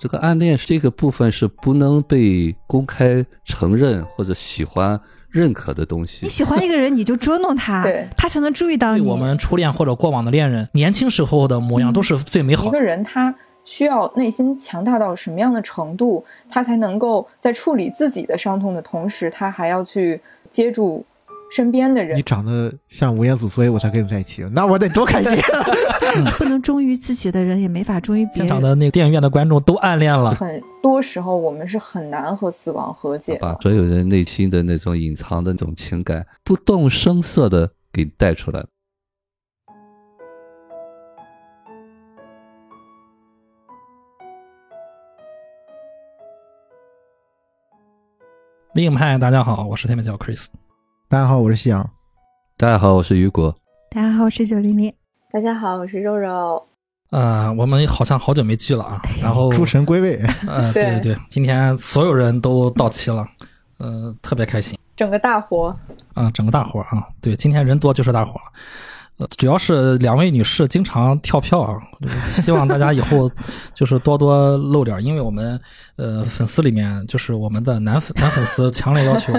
这个暗恋这个部分是不能被公开承认或者喜欢认可的东西你。喜欢一个人，你就捉弄他对，他才能注意到你。我们初恋或者过往的恋人，年轻时候的模样都是最美好的。一个人他需要内心强大到什么样的程度，他才能够在处理自己的伤痛的同时，他还要去接住身边的人你。长得像吴彦祖，所以我才跟你在一起，那我得多开心！不能忠于自己的人，也没法忠于别现场人。的那个电影院的观众都暗恋了，很多时候，我们是很难和死亡和解的。把所有人内心的那种隐藏的那种情感，不动声色的给带出来。微影派，大家好，我是天美教 Chris。大家好，我是夕阳。大家好，我是雨果。大家好，我是九零零。大家好，我是肉肉。呃，我们好像好久没聚了啊，然后诸神归位，呃，对对对对，今天所有人都到齐了，呃，特别开心整个大活，啊、整个大活啊，对，今天人多就是大伙儿了。呃，主要是两位女士经常跳票啊，希望大家以后 就是多多露脸儿，因为我们呃粉丝里面就是我们的男粉男粉丝强烈要求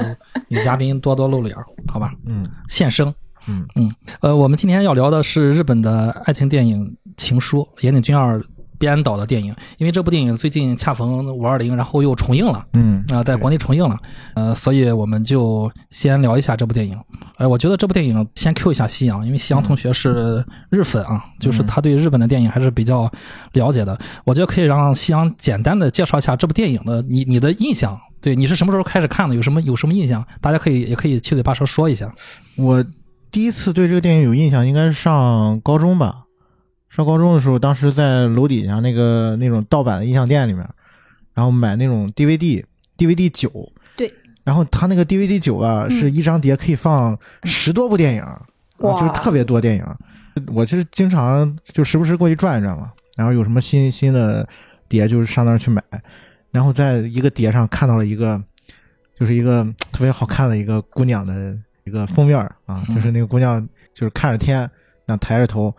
女嘉宾多多露脸儿，好吧？嗯现身。嗯嗯，呃，我们今天要聊的是日本的爱情电影《情书》，岩井俊二编导的电影。因为这部电影最近恰逢五二零，然后又重映了嗯啊、在国内重映了，呃，所以我们就先聊一下这部电影。呃，我觉得这部电影先 Q 一下夕阳，因为夕阳同学是日粉啊，就是他对日本的电影还是比较了解的。我觉得可以让夕阳简单的介绍一下这部电影的你你的印象。对，你是什么时候开始看的？有什么有什么印象？大家可以也可以七嘴八舌说一下。我第一次对这个电影有印象，应该是上高中吧。上高中的时候，当时在楼底下那个那种盗版的音像店里面，然后买那种 DVD，DVD 九。对。然后他那个 DVD 九啊，嗯是一张碟可以放十多部电影，啊就是特别多电影。我其实经常就时不时过去转一转嘛，然后有什么新新的碟，就是上那儿去买。然后在一个碟上看到了一个，就是一个特别好看的一个姑娘的一个封面啊，嗯就是那个姑娘就是看着天，然后抬着头，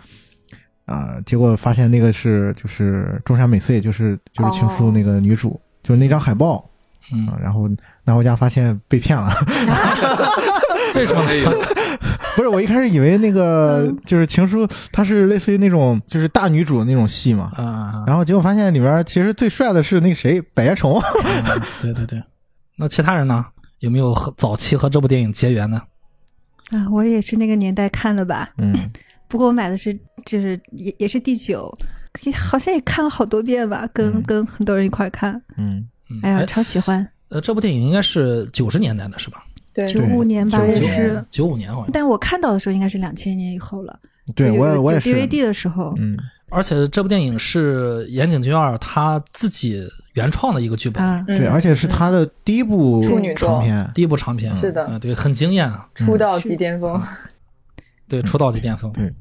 啊，结果发现那个是就是中山美穗，就是就是情书那个女主，就是那张海报嗯。啊，，然后拿回家发现被骗了，为什么没有？不是我一开始以为那个嗯。就是情书，它是类似于那种就是大女主的那种戏嘛，啊，然后结果发现里边其实最帅的是那个谁百叶虫，嗯对对对，那其他人呢？有没有和早期和这部电影结缘呢？啊，我也是那个年代看的吧。嗯，不过我买的是就是也也是第九，也好像也看了好多遍吧，跟、嗯。跟很多人一块儿看。嗯，嗯。哎呀，超喜欢。呃，这部电影应该是九十年代的是吧？对。九五年吧，也是。九五年好像。但我看到的时候应该是两千年以后了。对我也我也是，DVD 的时候，嗯，而且这部电影是岩井俊二他自己原创的一个剧本，啊，嗯。对，而且是他的第一部处女作。长片，第一部长片。是的。呃对，很惊艳啊，出道即巅峰，对，出道即巅峰。嗯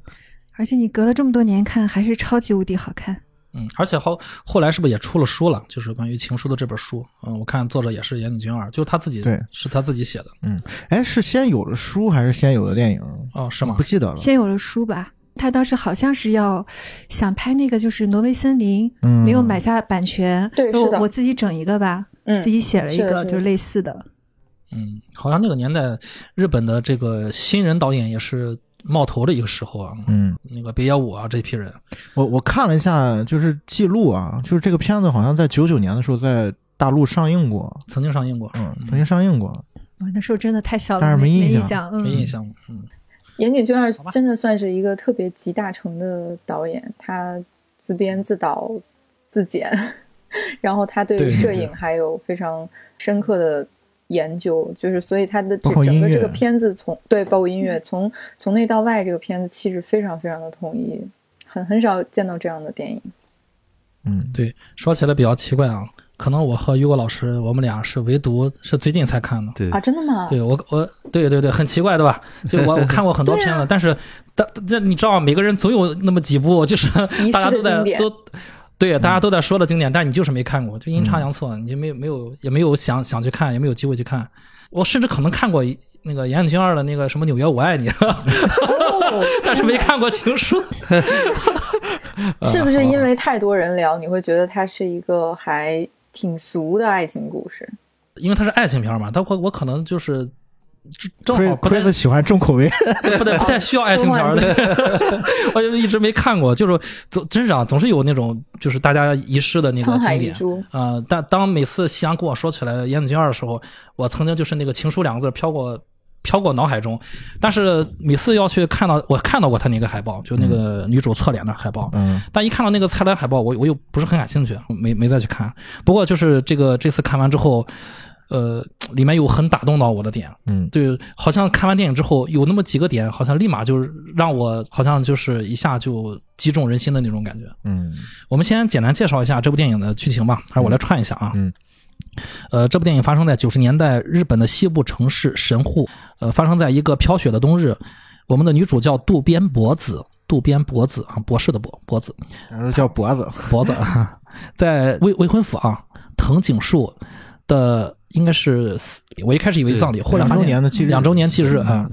而且你隔了这么多年看，还是超级无敌好看。嗯，而且后后来是不是也出了书了？就是关于情书的这本书。嗯，我看作者也是岩井俊二，就是他自己，对是他自己写的。嗯哎，是先有了书还是先有了电影？哦，是吗不？记得了。先有了书吧，他当时好像是要想拍那个就是挪威森林，嗯，没有买下版权，对是的我我自己整一个吧，嗯自己写了一个就是类似的。嗯，好像那个年代，日本的这个新人导演也是冒头的一个时候啊。嗯，那个北野武啊这批人，我我看了一下，就是记录啊，就是这个片子好像在九九年的时候在大陆上映过，曾经上映过，嗯，曾经上映过。我那时候真的太小了，但是没没印象。没印象。嗯，岩井俊二真的算是一个特别集大成的导演，他自编自导自剪，然后他对。摄影还有非常深刻的研究，就是所以他的整个这个片子从对包括音乐从从内到外，这个片子气质非常非常的统一，很很少见到这样的电影。嗯，对，说起来比较奇怪啊，可能我和于果老师，我们俩是唯独是最近才看的。对啊，真的吗？对我我对对对，很奇怪对吧？就我我看过很多片子，但是但这你知道，每个人总有那么几部，就是大家都在的对大家都在说的经典，但是你就是没看过，就阴差阳错，你就没有没有也没有想想去看，也没有机会去看。我甚至可能看过那个岩井俊二的那个什么《纽约我爱你》，但是没看过《情书 》。是不是因为太多人聊，你会觉得它是一个还挺俗的爱情故事？因为它是爱情片嘛，但我我可能就是正正好不太喜欢重口味，不太不太需要爱情片儿的，我就一直没看过，就是总真是啊，总是有那种就是大家遗失的那个经典。啊，呃，但当每次夕阳跟我说起来《岩井俊二》的时候，我曾经就是那个“情书”两个字飘过飘过脑海中，但是每次要去看到我看到过他那个海报，就那个女主侧脸的海报，嗯。但一看到那个菜单海报，我我又不是很感兴趣，没没再去看。不过就是这个这次看完之后，呃，里面有很打动到我的点，嗯对，好像看完电影之后有那么几个点，好像立马就是让我好像就是一下就击中人心的那种感觉。嗯我们先简单介绍一下这部电影的剧情吧，还是我来串一下啊。嗯呃，这部电影发生在九十年代日本的西部城市神户，呃，发生在一个飘雪的冬日。我们的女主叫渡边博子，渡边博子啊，博士的博博子，叫脖子，脖子啊，在未未婚夫啊藤井树的应该是死我一开始以为葬礼，后来两周发现年的忌日，两周年忌日啊，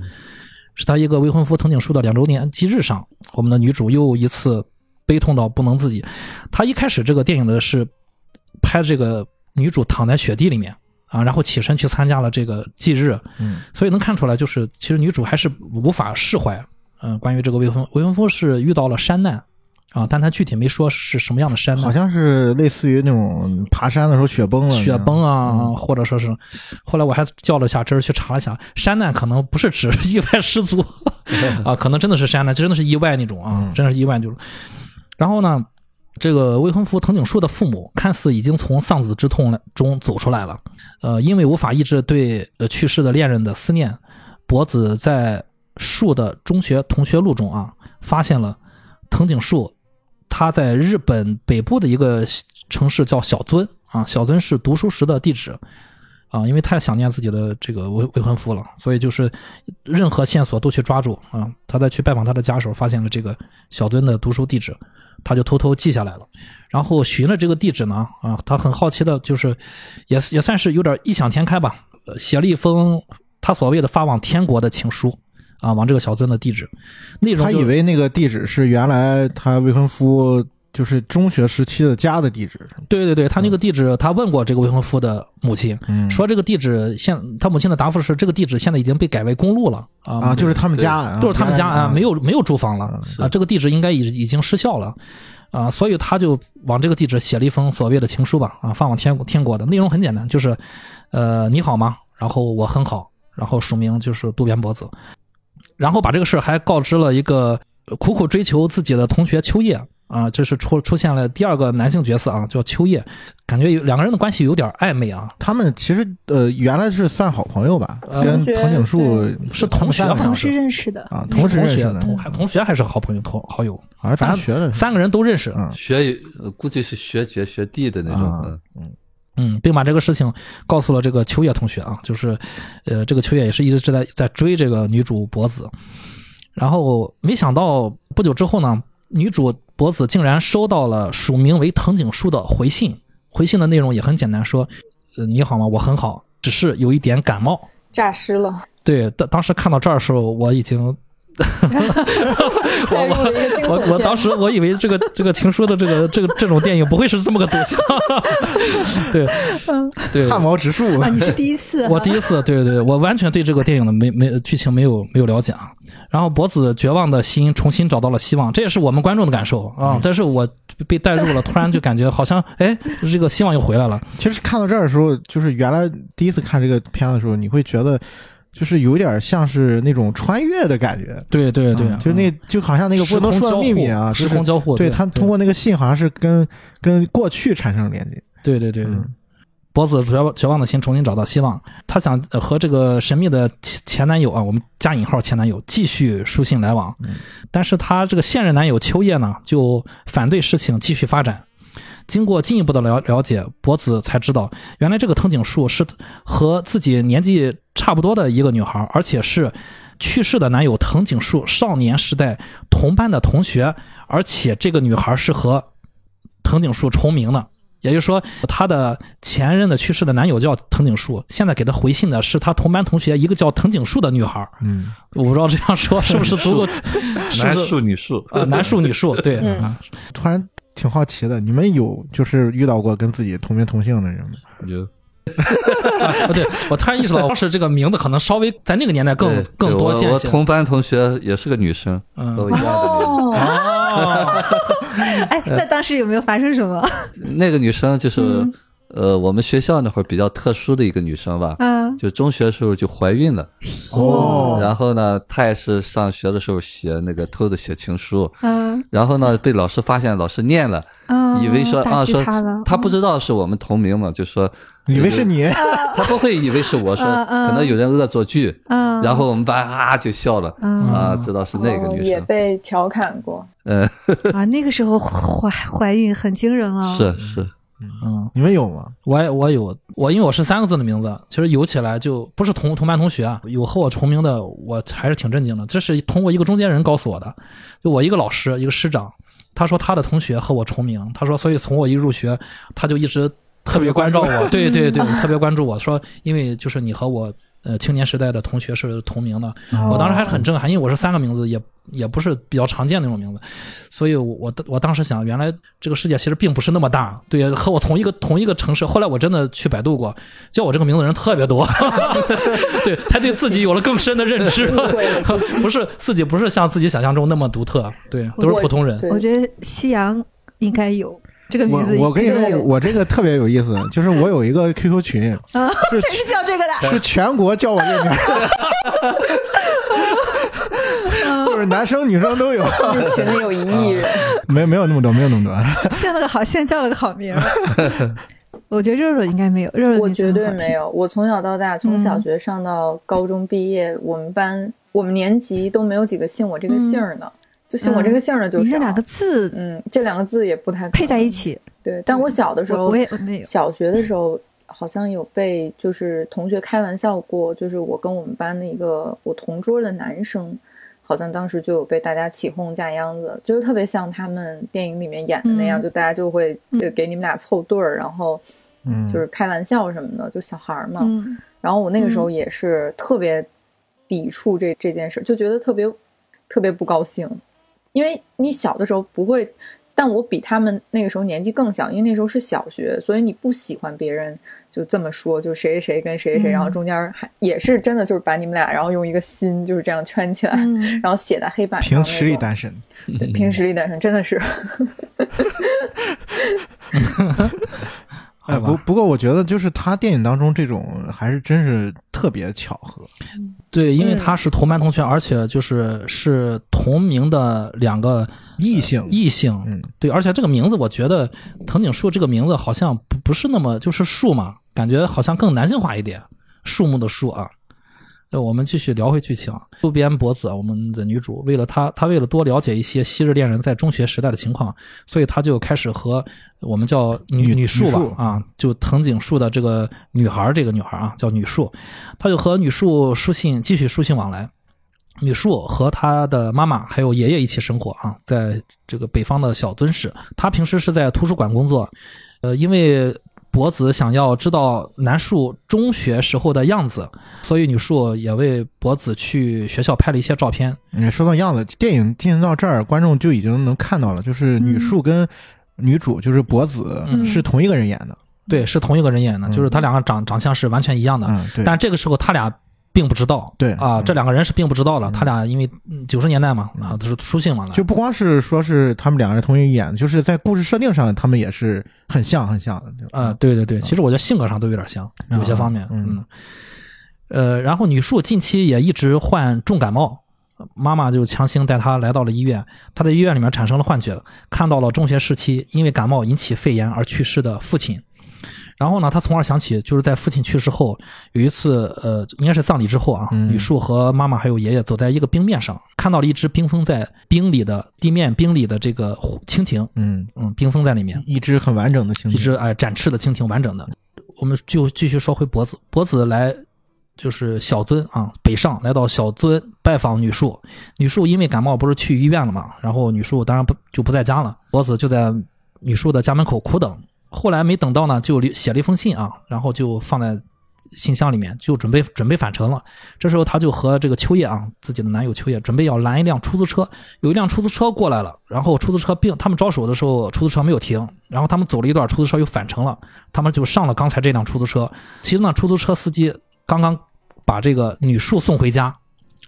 是他一个未婚夫藤井树的两周年忌日上，我们的女主又一次悲痛到不能自己。他一开始这个电影的是拍这个女主躺在雪地里面啊，然后起身去参加了这个忌日，嗯所以能看出来，就是其实女主还是无法释怀。嗯、关于这个未婚未婚夫是遇到了山难啊，但他具体没说是什么样的山难，好像是类似于那种爬山的时候雪崩了，雪崩啊，嗯或者说是，后来我还较了一下真儿去查了一下，山难可能不是指 意外失足 啊，可能真的是山难，真的是意外那种啊，嗯真的是意外就是。然后呢，这个未婚夫藤井树的父母看似已经从丧子之痛中走出来了，呃，因为无法抑制对呃去世的恋人的思念，博子在树的中学同学录中啊，发现了藤井树他在日本北部的一个城市叫小樽啊，小樽是读书时的地址啊，因为太想念自己的这个未未婚夫了，所以就是任何线索都去抓住啊。他在去拜访他的家的时候，发现了这个小樽的读书地址，他就偷偷记下来了。然后寻了这个地址呢，啊，他很好奇的，就是也也算是有点异想天开吧，写了一封他所谓的发往天国的情书啊，往这个小樽的地址，内容就他以为那个地址是原来他未婚夫就是中学时期的家的地址，对对对，他那个地址，他问过这个未婚夫的母亲，嗯。说这个地址现他母亲的答复是这个地址现在已经被改为公路了啊啊，就是他们家，啊都是他们家啊，没有有没有住房了嗯啊，这个地址应该已已经失效了啊，所以他就往这个地址写了一封所谓的情书吧啊，发往天天国的内容很简单，就是呃你好吗？然后我很好，然后署名就是渡边博子，然后把这个事儿还告知了一个呃苦苦追求自己的同学秋叶啊，这是出出现了第二个男性角色啊，叫秋叶，感觉有两个人的关系有点暧昧啊，他们其实呃原来是算好朋友吧，呃跟藤井树是同学同事认识的，啊，同时认识的，同还同学还是好朋友同好友，好像大学的三个人都认识，嗯。学呃估计是学姐学弟的那种，啊嗯嗯，并把这个事情告诉了这个秋叶同学啊，就是，呃，这个秋叶也是一直在在追这个女主博子，然后没想到不久之后呢，女主博子竟然收到了署名为藤井树的回信，回信的内容也很简单，说，呃，你好吗？我很好，只是有一点感冒。诈尸了，对，当当时看到这儿的时候，我已经带入了一个惊悚片我 我当时我以为这个这个情书的这个这个这种电影不会是这么个走向，对对，汗毛直竖啊，你是第一次啊，我第一次，对对对，我完全对这个电影的没没剧情没有没有了解啊。然后博子绝望的心重新找到了希望，这也是我们观众的感受啊。但是我被带入了，突然就感觉好像哎，这个希望又回来了。其实看到这儿的时候，就是原来第一次看这个片子的时候，你会觉得就是有点像是那种穿越的感觉。对对对，嗯就是那就好像那个不能说的秘密啊，时空交互，对对他通过那个信好像是跟跟过去产生了连接。对对对对。嗯博子绝望绝望的心重新找到希望，他想呃和这个神秘的前前男友啊，我们加引号前男友继续书信来往，嗯但是他这个现任男友秋叶呢，就反对事情继续发展。经过进一步的了了解，博子才知道，原来这个藤井树是和自己年纪差不多的一个女孩，而且是去世的男友藤井树少年时代同班的同学，而且这个女孩是和藤井树重名的。也就是说，她的前任的去世的男友叫藤井树，现在给他回信的是他同班同学一个叫藤井树的女孩。儿。嗯，我不知道这样说是不是足够，男树女树，呃男树女树？对，突然挺好奇的，你们有就是遇到过跟自己同名同姓的人吗？有啊，对我突然意识到，当时这个名字可能稍微在那个年代更更多见些。我同班同学也是个女生，嗯都一样的名字。哦，哎，那当时有没有发生什么？那个女生就是、嗯呃，我们学校那会儿比较特殊的一个女生吧，嗯。就中学的时候就怀孕了，哦。然后呢，她也是上学的时候写那个偷着写情书，嗯。然后呢被老师发现，老师念了，嗯，以为说啊说她不知道是我们同名嘛，就说以为是你，她不会以为是我说，可能有人恶作剧，嗯，然后我们班啊就笑了，嗯。啊知道是那个女生，也被调侃过。嗯，啊，那个时候怀怀孕很惊人啊，是是，嗯，你们有吗？我也我有我，因为我是三个字的名字，其实有起来就不是同同班同学啊，有和我重名的，我还是挺震惊的。这是通过一个中间人告诉我的，就我一个老师，一个师长，他说他的同学和我重名，他说所以从我一入学，他就一直特别关照我，对对对，特别关注我，说因为就是你和我呃青年时代的同学是同名的，我当时还是很震撼，因为我是三个名字，也也不是比较常见那种名字，所以我我我当时想，原来这个世界其实并不是那么大，对，和我同一个同一个城市。后来我真的去百度过，叫我这个名字的人特别多，对，才对自己有了更深的认知，不是自己不是像自己想象中那么独特，对，都是普通人。对。我觉得夕阳应该有这个名字，我跟你说，我这个特别有意思，就是我有一个 QQ 群，啊，是 全是叫这个的，是全国叫我这名儿，就是男生女生都有，那群里有一亿人，没没有那么多，没有那么多。现了个好，现叫了个好名儿。我觉得肉肉应该没有，肉肉我绝对没。有。我从小到大，从嗯小学上到高中毕业，我们班我们年级都没有几个姓我这个姓儿的，就姓我这个姓儿的就是。你这两个字嗯，这两个字也不太配在一起，对，但我小的时候，我我也没有。小学的时候好像有被就是同学开玩笑过，就是我跟我们班的一个我同桌的男生，好像当时就有被大家起哄架秧子，就是特别像他们电影里面演的那样，嗯就大家就会就给你们俩凑对儿，然后嗯，就是开玩笑什么的，就小孩儿嘛。嗯然后我那个时候也是特别抵触这这件事，就觉得特别特别不高兴，因为你小的时候不会，但我比他们那个时候年纪更小，因为那时候是小学，所以你不喜欢别人就这么说，就谁谁谁跟谁谁谁，嗯然后中间还也是真的就是把你们俩，然后用一个心就是这样圈起来，嗯 然后写在黑板上，凭实力单身。对，凭实力单身，真的是，哎，不不过我觉得就是他电影当中这种还是真是特别巧合。对，因为嗯他是同班同学，而且就是是同名的两个异性，异性，嗯，对，而且这个名字，我觉得藤井树这个名字好像不不是那么就是树嘛，感觉好像更男性化一点，树木的树啊。那我们继续聊回剧情。渡边博子，我们的女主，为了她，她为了多了解一些昔日恋人在中学时代的情况，所以她就开始和我们叫女女女树吧啊，就藤井树的这个女孩儿，这个女孩儿啊叫女树，她就和女树书信继续书信往来。女树和她的妈妈还有爷爷一起生活啊，在这个北方的小敦市。她平时是在图书馆工作，呃，因为博子想要知道男树中学时候的样子，所以女树也为博子去学校拍了一些照片。嗯说到样子，电影进行到这儿，观众就已经能看到了，就是女树跟女主就是博子嗯是同一个人演的。对，是同一个人演的，嗯就是他两个长长相是完全一样的。嗯，但这个时候他俩并不知道，对啊，嗯这两个人是并不知道的。他俩因为九十年代嘛，啊，都是书信往来，就不光是说是他们两个人同一个演，就是在故事设定上，他们也是很像很像的。啊呃，对对对，其实我觉得性格上都有点像，有些方面，嗯嗯，呃，然后女树近期也一直患重感冒，妈妈就强行带她来到了医院，她在医院里面产生了幻觉，看到了中学时期因为感冒引起肺炎而去世的父亲。然后呢，他从而想起，就是在父亲去世后，有一次，呃，应该是葬礼之后啊，嗯女树和妈妈还有爷爷走在一个冰面上，看到了一只冰封在冰里的地面冰里的这个蜻蜓，嗯，嗯，冰封在里面。一只很完整的蜻蜓，一只哎展翅的蜻蜓，完整的。我们就继续说回脖子，脖子来就是小樽啊，北上来到小樽拜访女树。女树因为感冒不是去医院了嘛，然后女树当然不就不在家了，脖子就在女树的家门口苦等。后来没等到呢，就写了一封信啊，然后就放在信箱里面，就准备准备返程了。这时候他就和这个秋叶啊，自己的男友秋叶准备要拦一辆出租车，有一辆出租车过来了，然后出租车并他们招手的时候，出租车没有停，然后他们走了一段，出租车又返程了，他们就上了刚才这辆出租车。其实呢，出租车司机刚刚把这个女树送回家。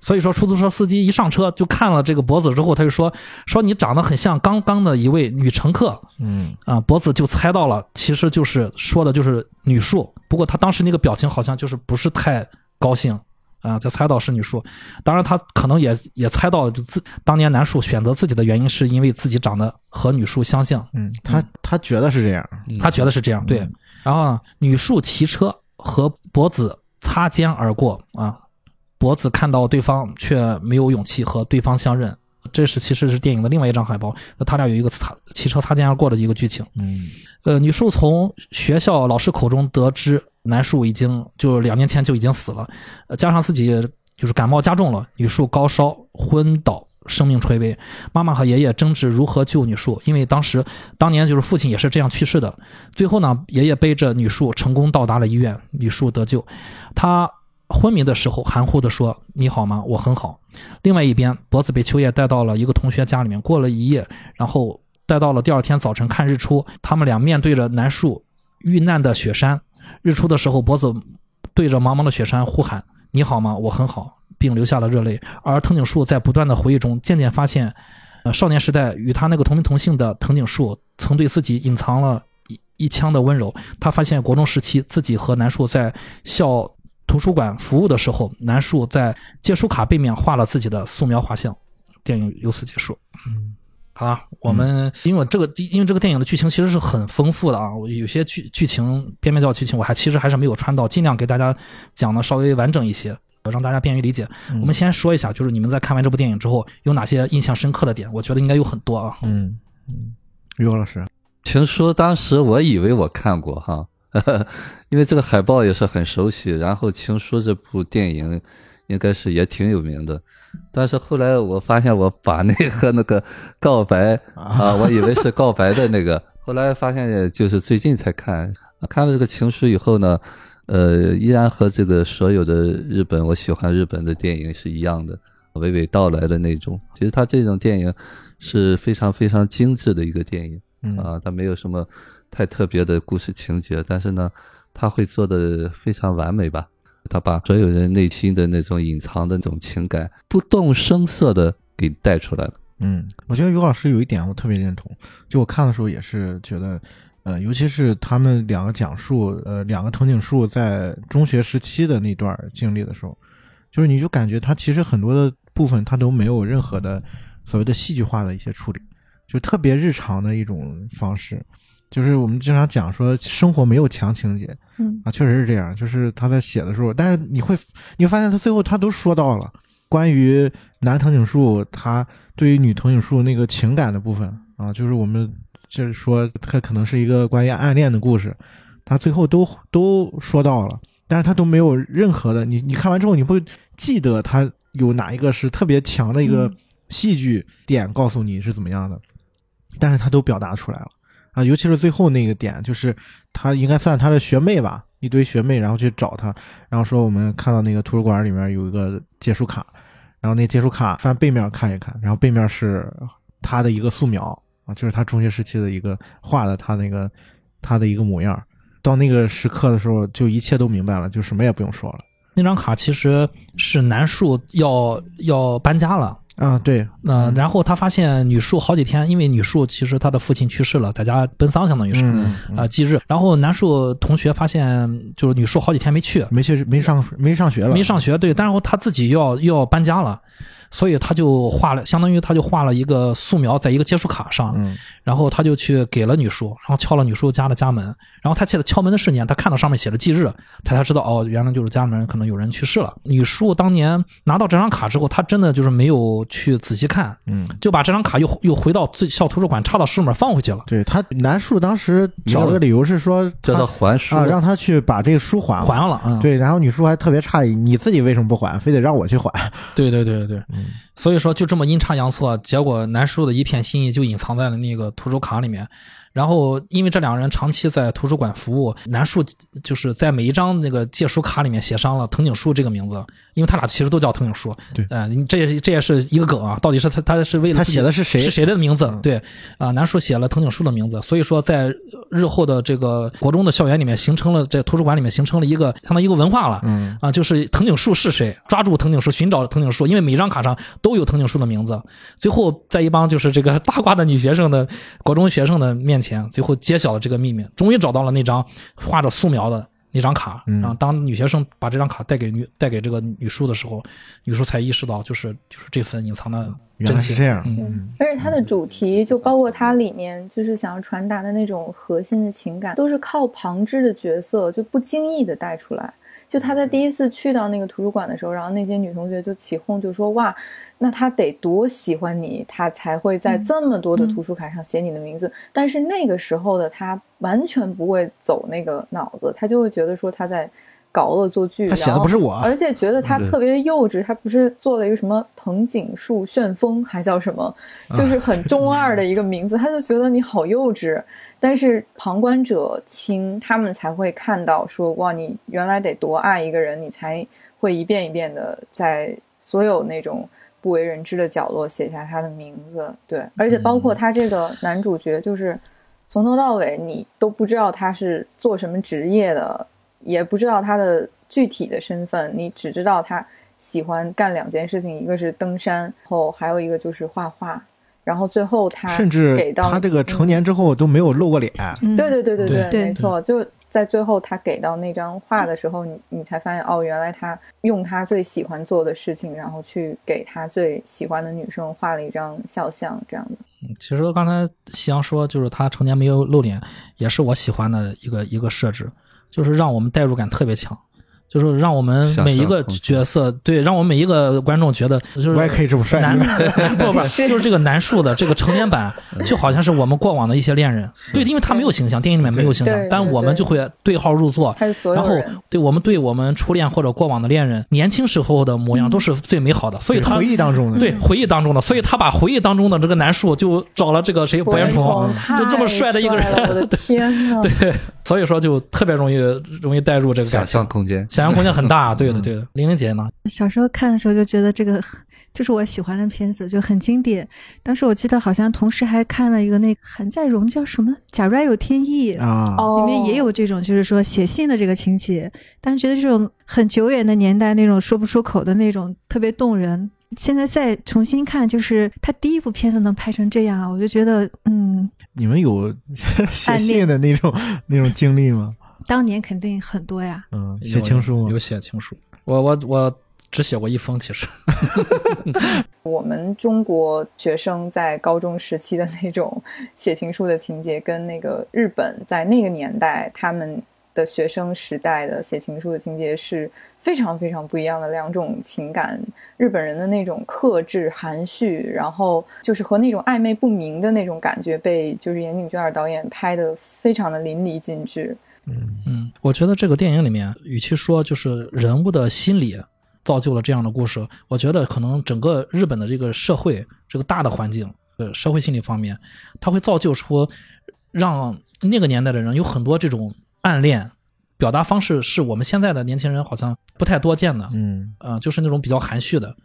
所以说，出租车司机一上车就看了这个脖子之后，他就说：“说你长得很像刚刚的一位女乘客。”嗯啊，脖子就猜到了，其实就是说的就是女树。不过他当时那个表情好像就是不是太高兴啊，就猜到是女树。当然，他可能也也猜到自当年男树选择自己的原因是因为自己长得和女树相像，嗯，他他觉得是这样，他觉得是这样。对，然后呢女树骑车和脖子擦肩而过啊。脖子看到对方，却没有勇气和对方相认。这是其实是电影的另外一张海报。那他俩有一个擦骑车擦肩而过的一个剧情。嗯呃，女树从学校老师口中得知男树已经就两年前就已经死了，呃，加上自己就是感冒加重了，女树高烧昏倒，生命垂危。妈妈和爷爷争执如何救女树，因为当时当年就是父亲也是这样去世的。最后呢，爷爷背着女树成功到达了医院，女树得救。他。昏迷的时候，含糊地说：“你好吗？我很好。”另外一边，脖子被秋叶带到了一个同学家里面过了一夜，然后带到了第二天早晨看日出。他们俩面对着南树遇难的雪山，日出的时候，脖子对着茫茫的雪山呼喊：“你好吗？我很好。”并流下了热泪。而藤井树在不断的回忆中，渐渐发现，少年时代与他那个同名同姓的藤井树曾对自己隐藏了一一腔的温柔。他发现国中时期自己和南树在校。图书馆服务的时候，南树在借书卡背面画了自己的素描画像。电影由此结束。嗯，好了，我们因为这个，因为这个电影的剧情其实是很丰富的啊，有些剧剧情边边角剧情我还其实还是没有穿到，尽量给大家讲的稍微完整一些，让大家便于理解。我们先说一下，就是你们在看完这部电影之后有哪些印象深刻的点？我觉得应该有很多啊。嗯嗯，于老师，情书当时我以为我看过哈。因为这个海报也是很熟悉，然后《情书》这部电影应该是也挺有名的，但是后来我发现我把那个 那个告白啊，我以为是告白的那个，后来发现就是最近才看，看了这个《情书》以后呢，呃，依然和这个所有的日本我喜欢日本的电影是一样的，娓娓道来的那种。其实他这种电影是非常非常精致的一个电影啊，它没有什么。太特别的故事情节，但是呢，他会做的非常完美吧？他把所有人内心的那种隐藏的那种情感，不动声色的给带出来了。嗯，我觉得于老师有一点我特别认同，就我看的时候也是觉得，呃，尤其是他们两个讲述，呃，两个藤井树在中学时期的那段经历的时候，就是你就感觉他其实很多的部分他都没有任何的所谓的戏剧化的一些处理，就特别日常的一种方式。就是我们经常讲说，生活没有强情节，嗯啊，确实是这样。就是他在写的时候，但是你会，你会发现他最后他都说到了关于男藤井树他对于女藤井树那个情感的部分啊，就是我们就是说他可能是一个关于暗恋的故事，他最后都都说到了，但是他都没有任何的，你你看完之后你会记得他有哪一个是特别强的一个戏剧点告诉你是怎么样的，但是他都表达出来了。啊，尤其是最后那个点，就是他应该算他的学妹吧，一堆学妹，然后去找他，然后说我们看到那个图书馆里面有一个借书卡，然后那借书卡翻背面看一看，然后背面是他的一个素描啊，就是他中学时期的一个画的他那个他的一个模样。到那个时刻的时候，就一切都明白了，就什么也不用说了。那张卡其实是南树要要搬家了。啊，对，那然后他发现女树好几天，因为女树其实她的父亲去世了，在家奔丧，相当于是啊忌日。然后男树同学发现，就是女树好几天没去，没去，没上，没上学了，没上学。对，但是他自己要要搬家了。所以他就画了，相当于他就画了一个素描在一个借书卡上，然后他就去给了女叔，然后敲了女叔家的家门，然后他记得敲门的瞬间，他看到上面写着忌日，他才知道哦，原来就是家里面可能有人去世了。女叔当年拿到这张卡之后，他真的就是没有去仔细看，嗯，就把这张卡又又回到最校图书馆插到书里面放回去了。对他南树当时找了个理由是说叫他还书。啊，让他去把这个书还。还了，嗯，对，然后女叔还特别诧异，你自己为什么不还，非得让我去还？对对对对，所以说就这么阴差阳错，结果南叔的一片心意就隐藏在了那个图书卡里面。然后因为这两个人长期在图书馆服务，南树就是在每一张那个借书卡里面写上了藤井树这个名字，因为他俩其实都叫藤井树。对呃，这也是这也是一个梗啊，到底是他他是为了他写的是谁是谁的名字？嗯对啊、南树写了藤井树的名字，所以说在日后的这个国中的校园里面形成了，在图书馆里面形成了一个相当于一个文化了。嗯啊，就是藤井树是谁？抓住藤井树，寻找藤井树，因为每张卡上都有藤井树的名字。最后，在一帮就是这个八卦的女学生的国中学生的面前，最后揭晓了这个秘密，终于找到了那张画着素描的那张卡。嗯然后，当女学生把这张卡带给女带给这个女书的时候，女书才意识到，就是就是这份隐藏的真是这样。嗯嗯而且它的主题就包括它里面就是想要传达的那种核心的情感，都是靠旁支的角色就不经意的带出来。就他在第一次去到那个图书馆的时候，然后那些女同学就起哄，就说哇，那他得多喜欢你，他才会在这么多的图书卡上写你的名字。但是那个时候的他完全不会走那个脑子，他就会觉得说他在搞恶作剧，他写然后的不是我，而且觉得他特别的幼稚，他不是做了一个什么藤井树旋风，还叫什么，就是很中二的一个名字，他就觉得你好幼稚。但是旁观者清，他们才会看到说，哇，你原来得多爱一个人，你才会一遍一遍的在所有那种不为人知的角落写下他的名字。对，而且包括他这个男主角，就是从头到尾你都不知道他是做什么职业的，也不知道他的具体的身份，你只知道他喜欢干两件事情，一个是登山，后还有一个就是画画。然后最后他甚至给到他这个成年之后都没有露过脸。嗯，对对对对对对没错，就在最后他给到那张画的时候，你你才发现哦，原来他用他最喜欢做的事情，然后去给他最喜欢的女生画了一张肖像，这样的。其实刚才夕阳说，就是他成年没有露脸，也是我喜欢的一个一个设置，就是让我们代入感特别强，就是让我们每一个角色，对，让我们每一个观众觉得，就是我也可以这么帅，男不 不，就是这个男树的这个成年版，就好像是我们过往的一些恋人，对，因为他没有形象，电影里面没有形象，但我们就会对号入座，然后，对我们对我们初恋或者过往的恋人年轻时候的模样都是最美好的，所以他回忆当中的对回忆当中的，所以他把回忆当中的这个男树就找了这个谁白岩虫，就这么帅的一个人我的天 呐！对，所以说就特别容易容易带入这个感想象，空间。想象空间很大。对的，对的。玲玲姐呢？小时候看的时候就觉得这个就是我喜欢的片子，就很经典。当时我记得好像同时还看了一个那个韩在荣叫什么《假如爱有天意》啊，哦，里面也有这种，就是说写信的这个情节，但是觉得这种很久远的年代那种说不出口的那种特别动人。现在再重新看，就是他第一部片子能拍成这样，我就觉得，嗯，你们有 写信的那种那种经历吗？当年肯定很多呀。嗯，写情书吗有？写情书。我我我只写过一封，其实。我们中国学生在高中时期的那种写情书的情节，跟那个日本在那个年代他们的学生时代的写情书的情节是非常非常不一样的两种情感。日本人的那种克制、含蓄，然后就是和那种暧昧不明的那种感觉，被就是岩井俊二导演拍的非常的淋漓尽致。嗯嗯，我觉得这个电影里面，与其说就是人物的心理造就了这样的故事，我觉得可能整个日本的这个社会这个大的环境，呃，社会心理方面，它会造就出让那个年代的人有很多这种暗恋表达方式，是我们现在的年轻人好像不太多见的。嗯呃，就是那种比较含蓄的。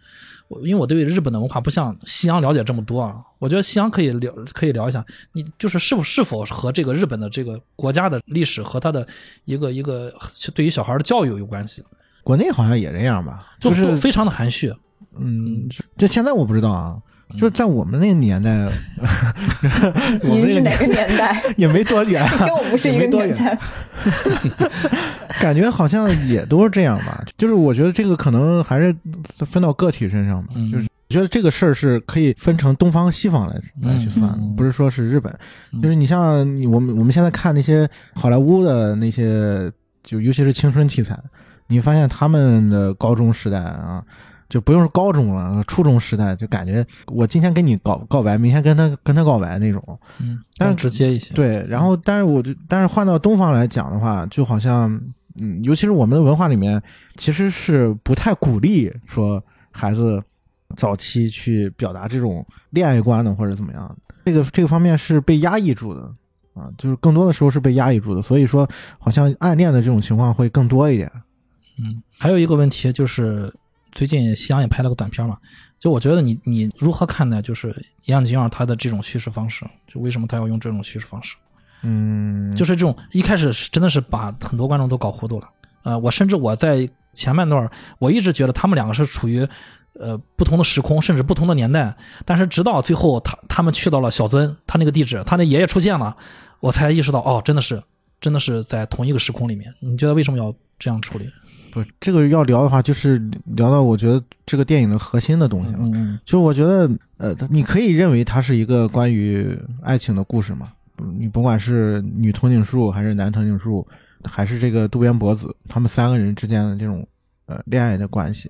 我因为我对日本的文化不像西洋了解这么多啊，我觉得西洋可以聊可以聊一下，你就是是否是否和这个日本的这个国家的历史和他的一个一个对于小孩的教育有关系，国内好像也这样吧，就就是非常的含蓄。嗯，这现在我不知道啊，就在我们那个年代，我们您是哪那个个年代？也没多远，跟我不是一个也没多远，年代。感觉好像也都是这样吧。就是我觉得这个可能还是分到个体身上吧，嗯就是。我觉得这个事儿是可以分成东方西方来来去算不是说是日本。嗯就是你像你我们我们现在看那些好莱坞的那些，就尤其是青春题材，你发现他们的高中时代啊，就不用是高中了，初中时代就感觉我今天跟你告告白，明天跟他跟他告白那种。嗯，但是直接一些。对，然后但是我就但是换到东方来讲的话，就好像嗯，尤其是我们的文化里面，其实是不太鼓励说孩子早期去表达这种恋爱观的或者怎么样，这个这个方面是被压抑住的。啊，就是更多的时候是被压抑住的，所以说好像暗恋的这种情况会更多一点。嗯，还有一个问题就是，最近夕阳也拍了个短片嘛，就我觉得你你如何看待就是岩井俊二他的这种叙事方式？就为什么他要用这种叙事方式？嗯，就是这种一开始是真的是把很多观众都搞糊涂了。呃，我甚至我在前半段我一直觉得他们两个是处于呃不同的时空，甚至不同的年代。但是直到最后他他们去到了小樽，他那个地址，他那爷爷出现了，我才意识到哦，真的是真的是在同一个时空里面。你觉得为什么要这样处理？不，这个要聊的话，就是聊到我觉得这个电影的核心的东西了。嗯就是我觉得，呃，你可以认为它是一个关于爱情的故事嘛。你甭管是女藤井树还是男藤井树，还是这个渡边博子，他们三个人之间的这种呃恋爱的关系。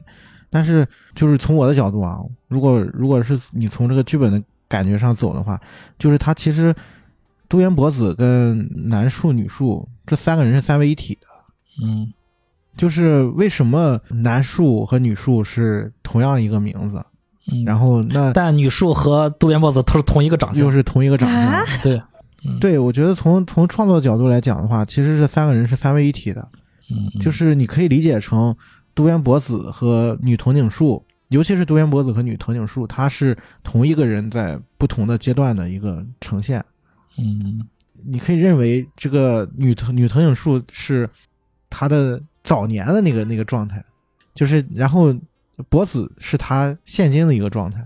但是，就是从我的角度啊，如果如果是你从这个剧本的感觉上走的话，就是他其实渡边博子跟男树、女树这三个人是三位一体的。嗯就是为什么男树和女树是同样一个名字，嗯，然后那但女树和渡边博子都是同一个长相。又，是同一个长相。啊？对，嗯，对，我觉得从从创作角度来讲的话，其实这三个人是三位一体的，就是你可以理解成渡边博子和女藤井树，尤其是渡边博子和女藤井树，她是同一个人在不同的阶段的一个呈现。嗯。你可以认为这个女藤女藤井树是她的早年的那个那个状态，就是然后博子是他现今的一个状态，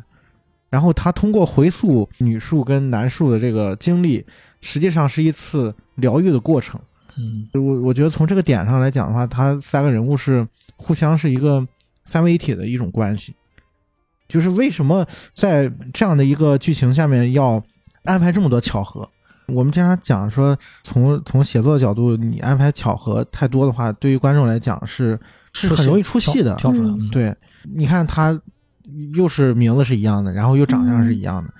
然后他通过回溯女树跟男树的这个经历，实际上是一次疗愈的过程。嗯我我觉得从这个点上来讲的话，他三个人物是互相是一个三位一体的一种关系。就是为什么在这样的一个剧情下面要安排这么多巧合？我们经常讲说，从从写作的角度，你安排巧合太多的话，对于观众来讲是是很容易出戏的。跳出来，对，你看他又是名字是一样的，然后又长相是一样的，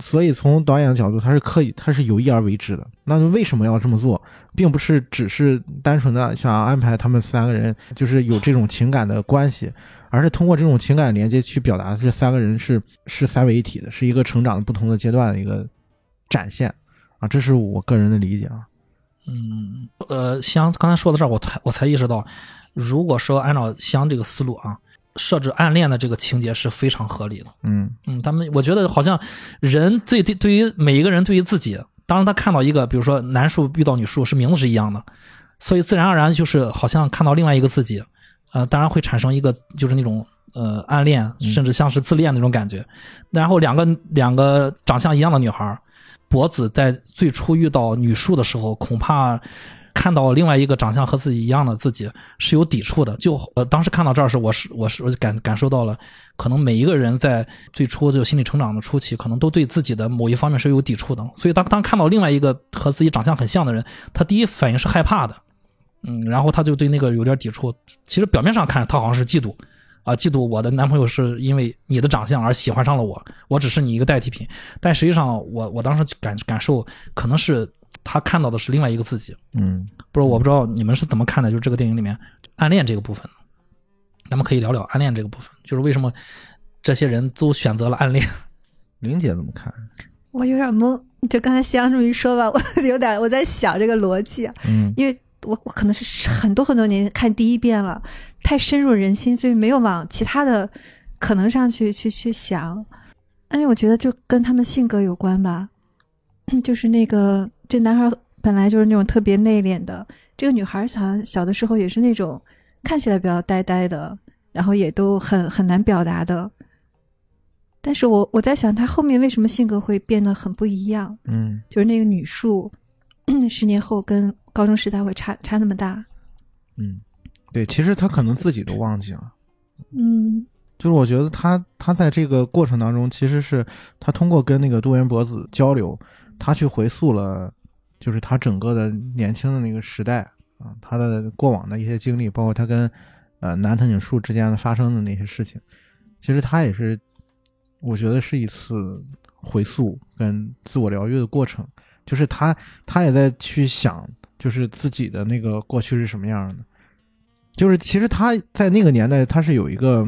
所以从导演的角度，他是刻意，他是有意而为之的。那为什么要这么做，并不是只是单纯的想要安排他们三个人就是有这种情感的关系，而是通过这种情感连接去表达这三个人是是三位一体的，是一个成长的不同的阶段的一个展现啊，这是我个人的理解啊。嗯，呃，香刚才说到这儿，我才我才意识到，如果说按照香这个思路啊，设置暗恋的这个情节是非常合理的。嗯嗯，他们我觉得好像人最对对于每一个人对于自己，当然他看到一个，比如说男树遇到女树是名字是一样的，所以自然而然就是好像看到另外一个自己，呃，当然会产生一个就是那种呃暗恋，甚至像是自恋那种感觉。然后两个两个长相一样的女孩儿，博子在最初遇到女树的时候，恐怕看到另外一个长相和自己一样的自己是有抵触的。就呃，当时看到这儿时，我是我是我感感受到了，可能每一个人在最初就心理成长的初期，可能都对自己的某一方面是有抵触的。所以当当看到另外一个和自己长相很像的人，他第一反应是害怕的，嗯，然后他就对那个有点抵触。其实表面上看他好像是嫉妒。啊，嫉妒我的男朋友是因为你的长相而喜欢上了我，我只是你一个代替品。但实际上我，我当时感感受可能是他看到的是另外一个自己。嗯不是，我不知道你们是怎么看的，就是这个电影里面暗恋这个部分。咱们可以聊聊暗恋这个部分，就是为什么这些人都选择了暗恋。玲姐怎么看？我有点懵。就刚才夕阳这么一说吧，我有点我在想这个逻辑啊，嗯因为我我可能是很多很多年看第一遍了，太深入人心，所以没有往其他的可能上去去去想。而且我觉得就跟他们性格有关吧，就是那个这男孩本来就是那种特别内敛的，这个女孩小小的时候也是那种看起来比较呆呆的，然后也都很很难表达的。但是我我在想，他后面为什么性格会变得很不一样？嗯就是那个女树，十年后跟高中时代会差差那么大。嗯，对，其实他可能自己都忘记了。嗯就是我觉得他他在这个过程当中，其实是他通过跟那个渡边博子交流，他去回溯了，就是他整个的年轻的那个时代啊，他的过往的一些经历，包括他跟呃南藤井树之间的发生的那些事情，其实他也是，我觉得是一次回溯跟自我疗愈的过程，就是他他也在去想，就是自己的那个过去是什么样的。就是其实他在那个年代，他是有一个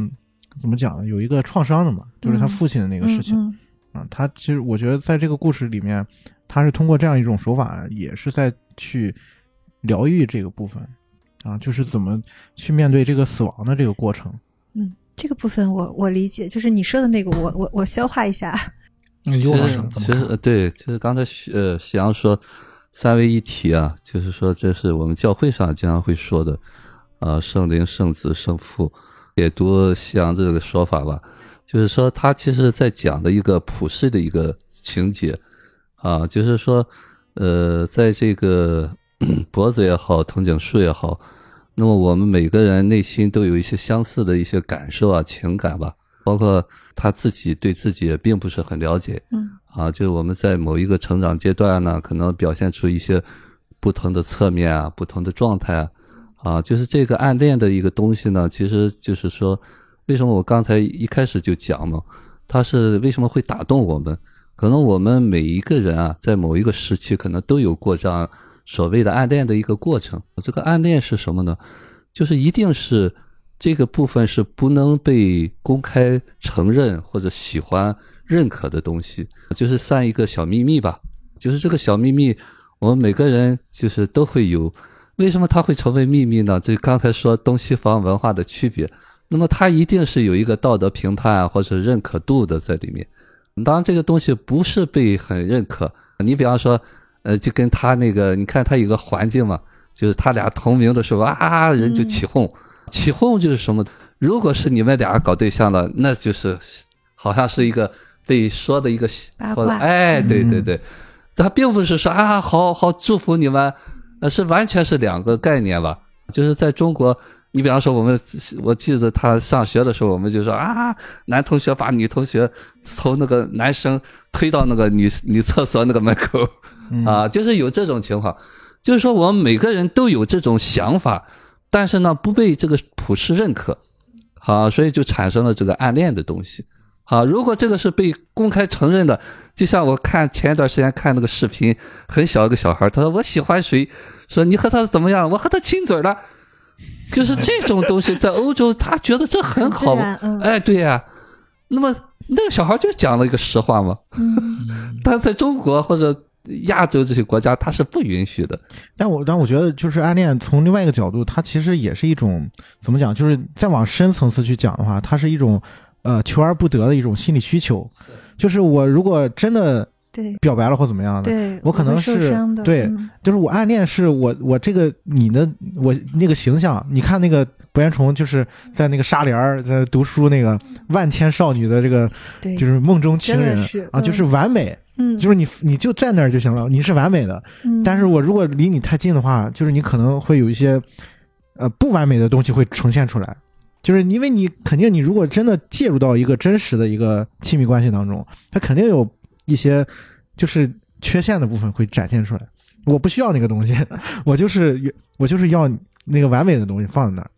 怎么讲呢？有一个创伤的嘛，就是他嗯父亲的那个事情、嗯啊。他其实我觉得在这个故事里面，他是通过这样一种手法，也是在去疗愈这个部分啊，就是怎么去面对这个死亡的这个过程。嗯，这个部分我我理解，就是你说的那个，我我我消化一下。嗯，其尤老师实？其实呃对，就是刚才徐呃夕阳说三位一体啊，就是说这是我们教会上经常会说的，呃，圣灵、圣子、圣父，解读西洋这个说法吧，就是说他其实在讲的一个普世的一个情节啊，就是说呃，在这个 脖子也好，藤井树也好，那么我们每个人内心都有一些相似的一些感受啊、情感吧，包括他自己对自己也并不是很了解，嗯。啊，就是我们在某一个成长阶段呢，可能表现出一些不同的侧面啊、不同的状态啊，啊，就是这个暗恋的一个东西呢，其实就是说，为什么我刚才一开始就讲嘛，它是为什么会打动我们？可能我们每一个人啊，在某一个时期，可能都有过这样所谓的暗恋的一个过程。这个暗恋是什么呢？就是一定是这个部分是不能被公开承认或者喜欢认可的东西，就是算一个小秘密吧。就是这个小秘密，我们每个人就是都会有。为什么它会成为秘密呢？这刚才说东西方文化的区别，那么它一定是有一个道德评判啊或者认可度的在里面。当然，这个东西不是被很认可。你比方说，呃，就跟他那个，你看他有个环境嘛，就是他俩同名的时候啊，人就起哄，起哄就是什么？如果是你们俩搞对象了，那就是好像是一个被说的一个或者八卦哎，对对嗯对，他并不是说啊，好好祝福你们，呃，是完全是两个概念了。就是在中国，你比方说我们，我记得他上学的时候，我们就说啊，男同学把女同学从那个男生推到那个女女厕所那个门口，嗯啊，就是有这种情况，就是说我们每个人都有这种想法，但是呢不被这个普世认可，啊，所以就产生了这个暗恋的东西。好，如果这个是被公开承认的，就像我看前一段时间看那个视频，很小一个小孩，他说我喜欢谁，说你和他怎么样，我和他亲嘴了，就是这种东西在欧洲，他觉得这很好很，嗯哎，对呀、那么那个小孩就讲了一个实话嘛，嗯 但在中国或者亚洲这些国家，他是不允许的。但我但我觉得，就是暗恋从另外一个角度，它其实也是一种怎么讲？就是再往深层次去讲的话，它是一种呃求而不得的一种心理需求。就是我如果真的对表白了或怎么样的，对，我可能是对嗯就是我暗恋是我我这个你的我那个形象，你看那个博彦虫就是在那个纱帘儿在读书那个万千少女的这个对，就是梦中情人是啊，嗯就是完美，嗯，就是你你就在那儿就行了，你是完美的。嗯，但是我如果离你太近的话，就是你可能会有一些呃不完美的东西会呈现出来，就是因为你肯定你如果真的介入到一个真实的一个亲密关系当中，它肯定有一些就是缺陷的部分会展现出来。我不需要那个东西，我就是 我就是要那个完美的东西放在那儿，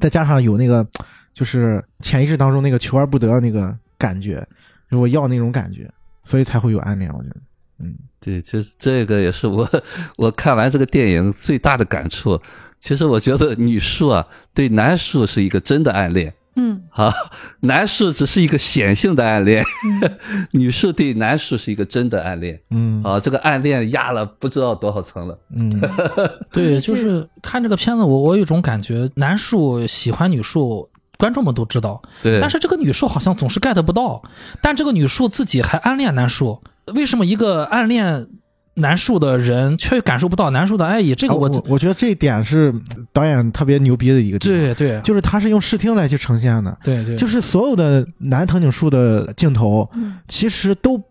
再加上有那个就是潜意识当中那个求而不得的那个感觉，我要那种感觉，所以才会有暗恋。我觉得，嗯。对，其实这个也是我 我看完这个电影最大的感触。其实我觉得女树啊，对男树是一个真的暗恋。嗯。啊，男树只是一个显性的暗恋，嗯。女树对男树是一个真的暗恋。嗯。啊。这个暗恋压了不知道多少层了。嗯。对，就是看这个片子，我我有一种感觉，男树喜欢女树，观众们都知道，对，但是这个女树好像总是 get 不到，但这个女树自己还暗恋男树，为什么一个暗恋男树的人却感受不到男树的爱意？这个我、啊我我觉得这一点是导演特别牛逼的一个地方，对对。就是他是用视听来去呈现的，对对，就是所有的男藤井树的镜头嗯。其实都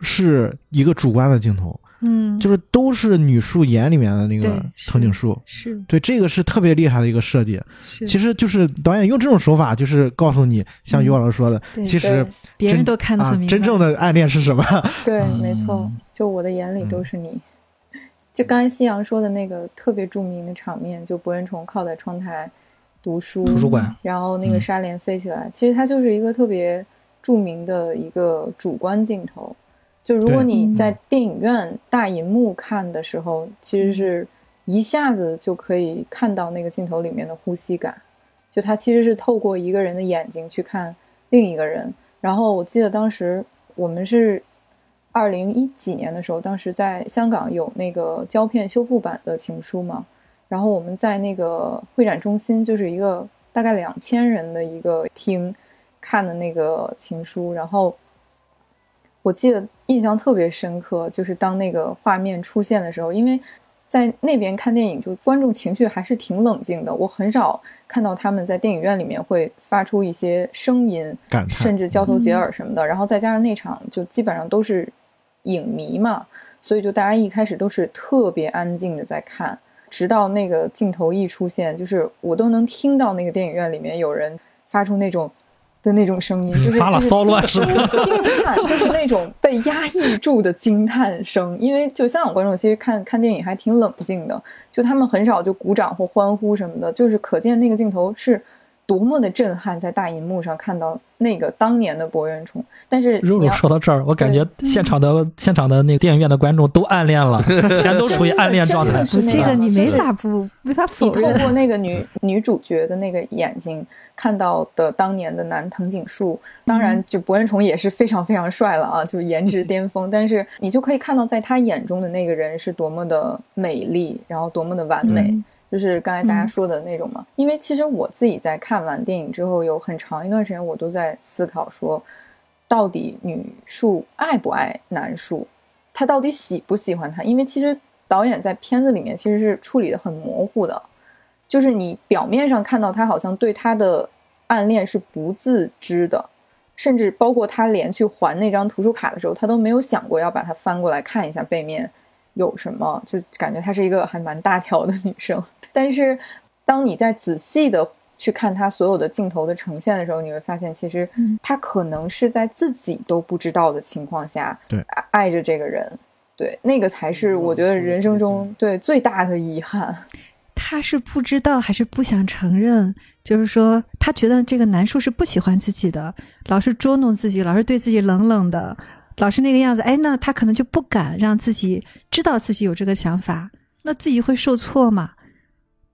是一个主观的镜头，嗯，就是都是女树眼里面的那个藤井树。是对，这个是特别厉害的一个设计。是，其实就是导演用这种手法，就是告诉你，像于老师说的，对其实真别人都看得啊很明白，真正的暗恋是什么？对，嗯没错，就我的眼里都是你。就刚才夕阳说的那个特别著名的场面，就博人虫靠在窗台读书，图书馆，然后那个嗯纱帘飞起来，其实它就是一个特别著名的一个主观镜头。就如果你在电影院大银幕看的时候，其实是一下子就可以看到那个镜头里面的呼吸感。就它其实是透过一个人的眼睛去看另一个人。然后我记得当时我们是二零一几年的时候，当时在香港有那个胶片修复版的情书嘛，然后我们在那个会展中心，就是一个大概两千人的一个厅看的那个情书，然后我记得印象特别深刻，就是当那个画面出现的时候，因为在那边看电影，就观众情绪还是挺冷静的，我很少看到他们在电影院里面会发出一些声音，甚至交头接耳什么的。然后再加上那场就基本上都是影迷嘛，所以就大家一开始都是特别安静的在看，直到那个镜头一出现，就是我都能听到那个电影院里面有人发出那种。的那种声音，就是骚乱惊是吧惊叹，就是那种被压抑住的惊叹声。因为就香港观众其实看看电影还挺冷静的，就他们很少就鼓掌或欢呼什么的，就是可见那个镜头是多么的震撼，在大荧幕上看到那个当年的博元冲。但是肉肉你说到这儿，我感觉现场的现场的那个电影院的观众都暗恋了，全都处于暗恋状态这个你没法不没法你否认。透过那个女女主角的那个眼睛看到的当年的男藤井树，当然就博人崇也是非常非常帅了啊，就颜值巅峰。但是你就可以看到，在他眼中的那个人是多么的美丽，然后多么的完美。嗯就是刚才大家嗯说的那种嘛，因为其实我自己在看完电影之后，有很长一段时间我都在思考说，到底女树爱不爱男树，他到底喜不喜欢他？因为其实导演在片子里面其实是处理的很模糊的，就是你表面上看到他好像对他的暗恋是不自知的，甚至包括他连去还那张图书卡的时候，他都没有想过要把它翻过来看一下背面有什么，就感觉她是一个还蛮大条的女生。但是当你在仔细的去看他所有的镜头的呈现的时候，你会发现，其实他可能是在自己都不知道的情况下，对爱爱着这个人。对，那个才是我觉得人生中对最大的遗憾。他是不知道还是不想承认？就是说，他觉得这个男树是不喜欢自己的，老是捉弄自己，老是对自己冷冷的，老是那个样子。哎，那他可能就不敢让自己知道自己有这个想法，那自己会受挫嘛？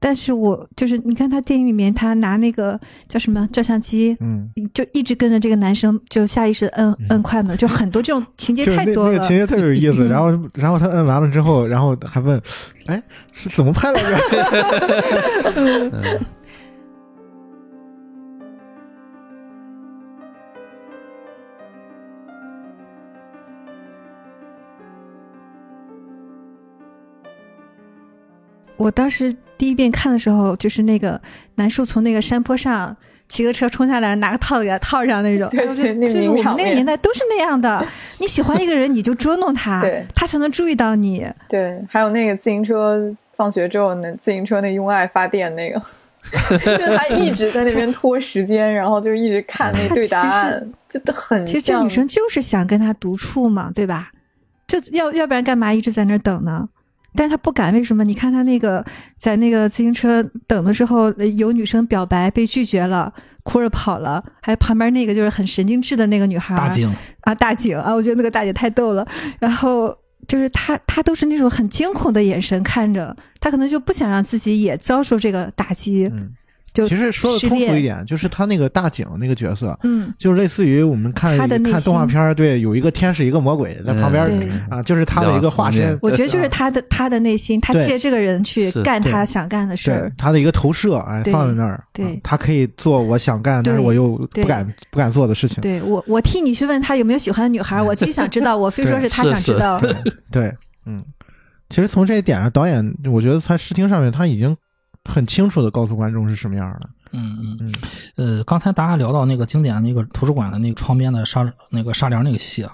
但是我就是你看他电影里面，他拿那个叫什么照相机，嗯，就一直跟着这个男生，就下意识的摁摁快门，就很多这种情节太多了。那个情节特别有意思。然后然后他摁完了之后，然后还问，哎，是怎么拍来着？我当时第一遍看的时候，就是那个南树从那个山坡上骑个车冲下来，拿个套子给他套上那种。对对那就是我们那个年代都是那样的。你喜欢一个人，你就捉弄他，他才能注意到你。对，还有那个自行车放学之后，那自行车那用爱发电那个，就他一直在那边拖时间，然后就一直看那对答案，就都很其实这女生就是想跟他独处嘛，对吧？就要要不然干嘛一直在那等呢？但是他不敢，为什么？你看他那个在那个自行车等的时候，呃有女生表白被拒绝了，哭着跑了，还有旁边那个就是很神经质的那个女孩，大景，啊，大景啊，我觉得那个大姐太逗了。然后就是她，她都是那种很惊恐的眼神看着，她可能就不想让自己也遭受这个打击，嗯，就其实说的通俗一点，就是他那个大井那个角色，嗯，就类似于我们看他的内看动画片儿，对，有一个天使，一个魔鬼在旁边儿啊，就是他的一个化身我觉得就是他的他的内心，他借这个人去干他想干的事儿。他的一个投射，哎，放在那儿，对啊他可以做我想干，但是我又不敢不敢做的事情，对我，我替你去问他有没有喜欢的女孩，我既想知道，我非说是他是是想知道。对，嗯，其实从这一点上，导演我觉得在视听上面他已经很清楚的告诉观众是什么样的，嗯嗯。嗯。呃，刚才大家聊到那个经典那个图书馆的那个窗边的纱那个纱帘那个戏啊，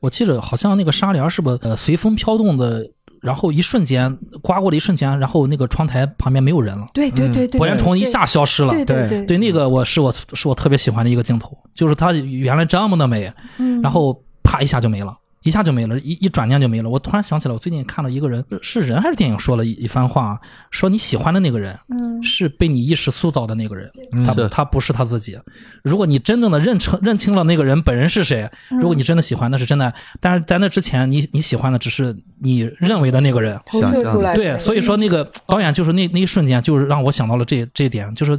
我记着好像那个纱帘是不呃随风飘动的，然后一瞬间刮过的一瞬间，然后那个窗台旁边没有人了，对对对对，博彦虫一下消失了。对对。对对，那个我是我是我特别喜欢的一个镜头，就是它原来这么的美，嗯。然后啪一下就没了，一下就没了，一一转念就没了。我突然想起来，我最近看了一个人，是人还是电影说了一一番话，说你喜欢的那个人嗯是被你意识塑造的那个人，他是他不是他自己。如果你真正的认成认清了那个人本人是谁，嗯如果你真的喜欢，那是真的。但是在那之前，你你喜欢的只是你认为的那个人。投射出来对，所以说那个导演就是那那一瞬间，就是让我想到了这这一点，就是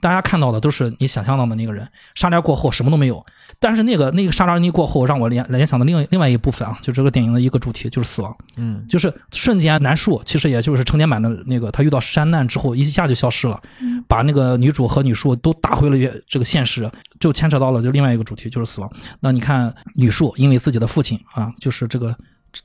大家看到的都是你想象到的那个人，沙帘过后什么都没有。但是那个那个沙帘一过后，让我联联想到另另外一部分啊，就这个电影的一个主题就是死亡，嗯就是瞬间南树其实也就是成年版的那个他遇到山难之后一下就消失了，嗯把那个女主和女树都打回了原这个现实，就牵扯到了就另外一个主题就是死亡。那你看女树因为自己的父亲啊，就是这个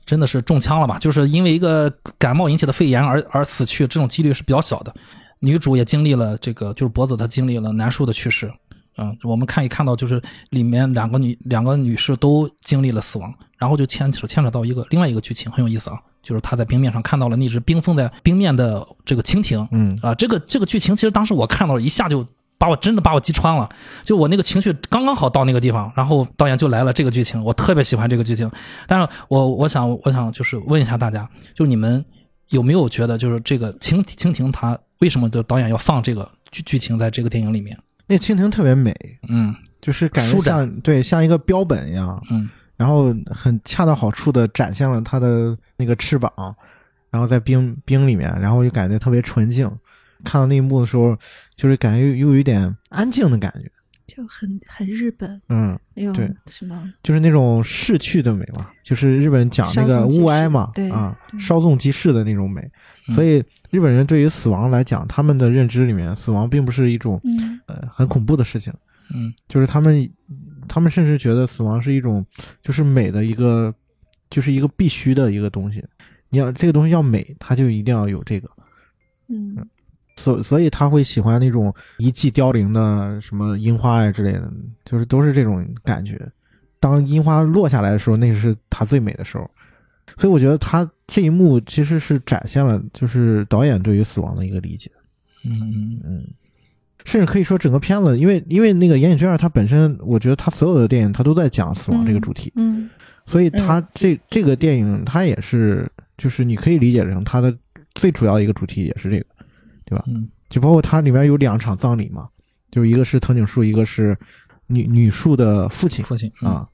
真的是中枪了吧？就是因为一个感冒引起的肺炎而而死去，这种几率是比较小的。女主也经历了这个，就是脖子她经历了南树的去世。嗯，我们看一看到就是里面两个女两个女士都经历了死亡，然后就牵扯牵扯到一个另外一个剧情很有意思啊，就是她在冰面上看到了那只冰封在冰面的这个蜻蜓。嗯啊，这个这个剧情其实当时我看到了一下就把我真的把我击穿了，就我那个情绪刚刚好到那个地方，然后导演就来了这个剧情，我特别喜欢这个剧情。但是我我想我想就是问一下大家，就你们有没有觉得就是这个蜻蜻蜓它为什么的导演要放这个剧剧情在这个电影里面？那蜻蜓特别美，嗯就是感觉像对像一个标本一样，嗯然后很恰到好处的展现了它的那个翅膀，然后在冰冰里面，然后就感觉特别纯净。看到那一幕的时候，就是感觉又又有一点安静的感觉，就很很日本嗯，那对种什么，就是那种逝去的美嘛，就是日本讲那个物哀嘛，对啊，稍纵即逝的那种美。嗯所以日本人对于死亡来讲，他们的认知里面，死亡并不是一种嗯呃很恐怖的事情，嗯就是他们他们甚至觉得死亡是一种就是美的一个，就是一个必须的一个东西。你要这个东西要美，它就一定要有这个。嗯所所以他会喜欢那种一季凋零的什么樱花呀之类的，就是都是这种感觉。当樱花落下来的时候，那是它最美的时候。所以我觉得他这一幕其实是展现了就是导演对于死亡的一个理解。嗯嗯嗯，甚至可以说整个片子，因为因为那个岩井俊二他本身，我觉得他所有的电影他都在讲死亡这个主题，嗯所以他这这个电影他也是就是你可以理解成他的最主要的一个主题也是这个，对吧？嗯就包括它里面有两场葬礼嘛，就是一个是藤井树，一个是女女树的父亲父亲嗯啊。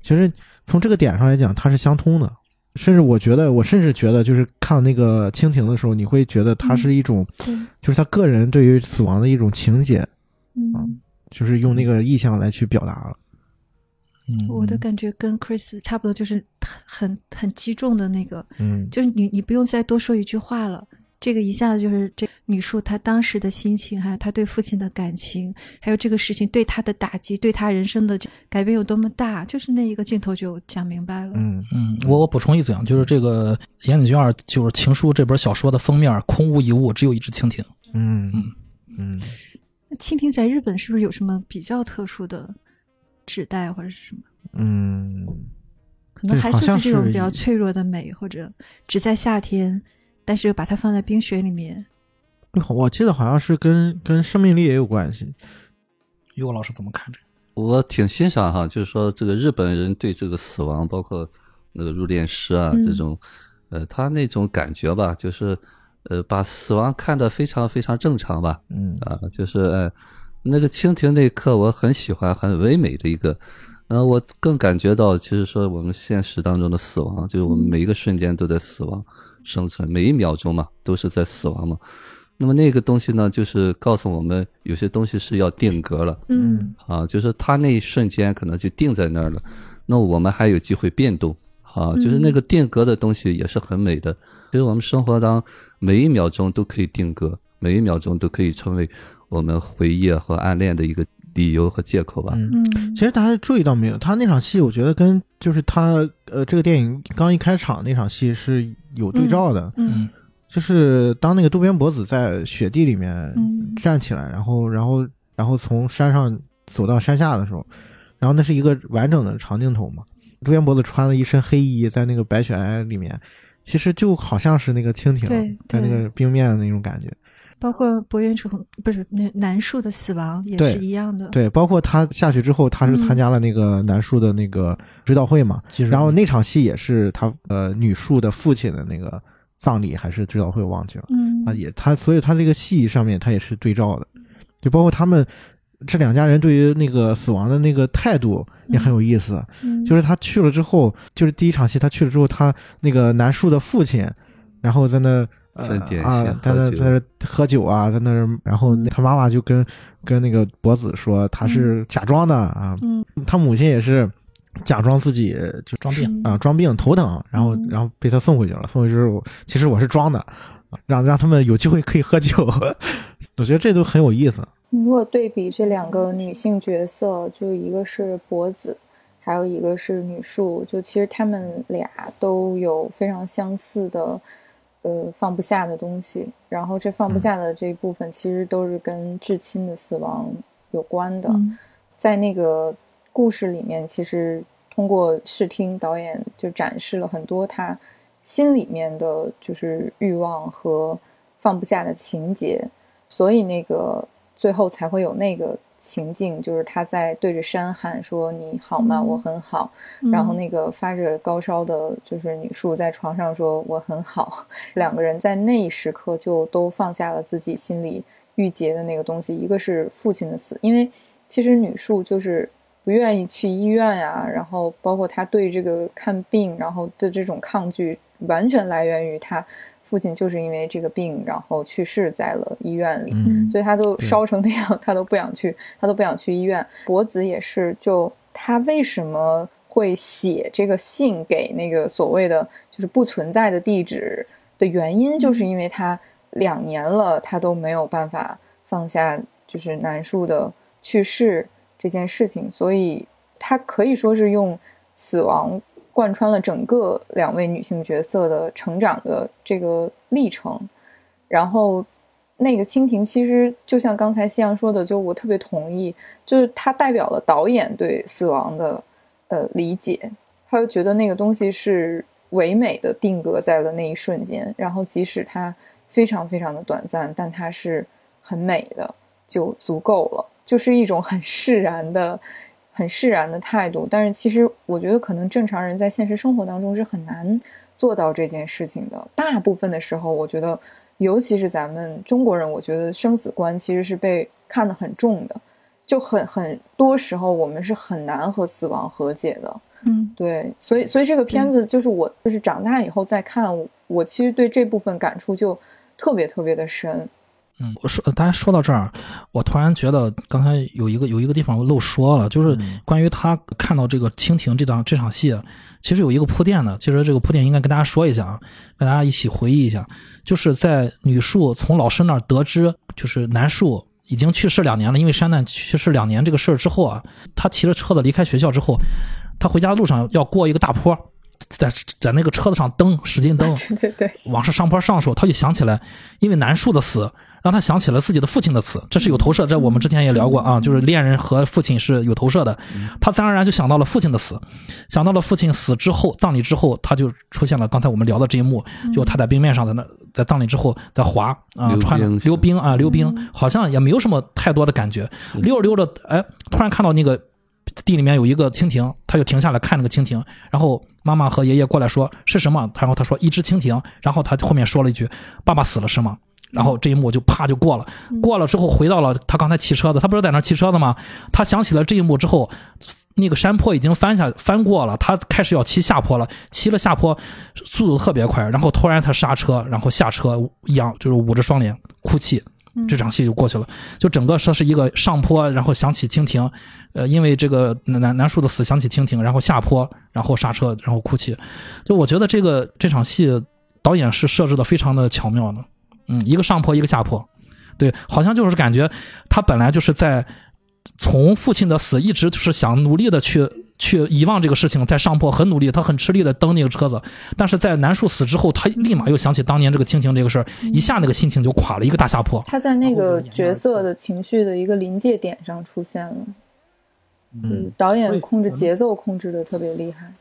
其实从这个点上来讲，它是相通的。甚至我觉得，我甚至觉得，就是看那个蜻蜓的时候，你会觉得它是一种，对就是他个人对于死亡的一种情结，嗯，就是用那个意象来去表达了。嗯，我的感觉跟 Chris 差不多，就是很很很击中的那个，嗯就是你你不用再多说一句话了。这个一下子就是这女树她当时的心情，还有她对父亲的感情，还有这个事情对她的打击，对她人生的改变有多么大，就是那一个镜头就讲明白了。嗯嗯，我我补充一嘴啊，就是这个岩井俊二就是《情书》这本小说的封面空无一物，只有一只蜻蜓。嗯嗯，那蜻蜓在日本是不是有什么比较特殊的指代或者是什么？嗯，可能还对好像就是这种比较脆弱的美，或者只在夏天，但是又把它放在冰雪里面。我记得好像是跟跟生命力也有关系。于果老师怎么看这个？我挺欣赏哈，就是说这个日本人对这个死亡，包括那个入殓师啊嗯这种，呃，他那种感觉吧，就是呃，把死亡看得非常非常正常吧，嗯啊，就是呃，那个蜻蜓那一刻我很喜欢，很唯美的一个。然后我更感觉到，其实说我们现实当中的死亡，就是我们每一个瞬间都在死亡生存，每一秒钟嘛都是在死亡嘛。那么那个东西呢，就是告诉我们有些东西是要定格了。嗯啊，就是它那一瞬间可能就定在那儿了，那我们还有机会变动啊，就是那个定格的东西也是很美的。其实我们生活当每一秒钟都可以定格，每一秒钟都可以成为我们回忆和暗恋的一个理由和借口吧。嗯。嗯。其实大家注意到没有，他那场戏，我觉得跟就是他呃这个电影刚一开场那场戏是有对照的，嗯。就是当那个渡边博子在雪地里面嗯。站起来，然后然后然后从山上走到山下的时候，然后那是一个完整的长镜头嘛，渡边博子穿了一身黑衣在那个白雪皑里面，其实就好像是那个蜻蜓在那个冰面的那种感觉。包括博原崇不是那南树的死亡也是一样的。对，包括他下去之后，他是参加了那个南树的那个追悼会嘛，其实然后那场戏也是他呃女树的父亲的那个葬礼还是追悼会，我忘记了嗯。啊，也他所以他这个戏上面他也是对照的，就包括他们这两家人对于那个死亡的那个态度也很有意思，嗯。就是他去了之后，就是第一场戏他去了之后，他那个南树的父亲，然后在那呃分点啊他，在喝酒。那在喝酒啊，在那儿，然后他妈妈就跟跟那个博子说他是假装的啊，嗯。他母亲也是假装自己就装病。啊装病头疼，然后嗯。然后被他送回去了，送回去之后其实我是装的，啊让让他们有机会可以喝酒，我觉得这都很有意思。如果对比这两个女性角色，就一个是博子，还有一个是女树，就其实他们俩都有非常相似的，呃，放不下的东西。然后这放不下的这一部分，其实都是跟至亲的死亡有关的。嗯在那个故事里面，其实通过视听，导演就展示了很多他心里面的就是欲望和放不下的情节，所以那个最后才会有那个情境，就是他在对着山喊说：“你好吗？嗯我很好。”嗯然后那个发着高烧的，就是女树在床上说：“我很好。”两个人在那一时刻就都放下了自己心里郁结的那个东西，一个是父亲的死，因为其实女树就是不愿意去医院呀、然后包括她对这个看病，然后的这种抗拒，完全来源于她父亲就是因为这个病，然后去世在了医院里。嗯所以他都烧成那样，他都不想去，他都不想去医院。博子也是，就他为什么会写这个信给那个所谓的就是不存在的地址的原因，就是因为他两年了，他都没有办法放下就是南树的去世这件事情，所以他可以说是用死亡贯穿了整个两位女性角色的成长的这个历程，然后。那个蜻蜓其实就像刚才夕阳说的，就我特别同意，就是它代表了导演对死亡的呃理解，他就觉得那个东西是唯美的定格在了那一瞬间，然后即使它非常非常的短暂，但它是很美的，就足够了，就是一种很释然的、很释然的态度。但是其实我觉得可能正常人在现实生活当中是很难做到这件事情的，大部分的时候，我觉得。尤其是咱们中国人，我觉得生死观其实是被看得很重的，就很很多时候我们是很难和死亡和解的。嗯对，所以所以这个片子就是我就是长大以后再看，我我其实对这部分感触就特别特别的深。嗯，我说大家说到这儿，我突然觉得刚才有一个有一个地方我漏说了，就是关于他看到这个蜻蜓这档这场戏，其实有一个铺垫的。其实这个铺垫应该跟大家说一下啊，跟大家一起回忆一下，就是在女树从老师那儿得知，就是男树已经去世两年了，因为山难去世两年这个事儿之后啊，他骑着车子离开学校之后，他回家路上要过一个大坡。在在那个车子上蹬，使劲蹬，对对对，往上上坡上的时候，他就想起来，因为南树的死，让他想起了自己的父亲的死，这是有投射。这我们之前也聊过啊，就是恋人和父亲是有投射的。他自然而然就想到了父亲的死，想到了父亲死之后，葬礼之后，他就出现了刚才我们聊的这一幕，就他在冰面上在那，在葬礼之后在滑啊，穿溜冰啊，溜冰，好像也没有什么太多的感觉。溜着溜着，哎，突然看到那个地里面有一个蜻蜓，他就停下来看那个蜻蜓，然后妈妈和爷爷过来说是什么，然后他说一只蜻蜓，然后他后面说了一句爸爸死了是吗？然后这一幕就啪就过了，过了之后回到了他刚才骑车的，他不是在那儿骑车的吗？他想起了这一幕之后，那个山坡已经翻下翻过了，他开始要骑下坡了，骑了下坡，速度特别快，然后突然他刹车，然后下车仰就是捂着双脸哭泣，这场戏就过去了。就整个说是一个上坡，然后想起蜻蜓，呃，因为这个南南南树的死想起蜻蜓，然后下坡，然后刹车，然后哭泣。就我觉得这个这场戏导演是设置的非常的巧妙的，嗯，一个上坡，一个下坡，对，好像就是感觉他本来就是在从父亲的死一直就是想努力的去去遗忘这个事情，在上坡很努力，他很吃力的蹬那个车子，但是在南树死之后，他立马又想起当年这个亲情这个事儿，一下那个心情就垮了一个大下坡。他在那个角色的情绪的一个临界点上出现了。嗯，导演控制节奏控制的特别厉害。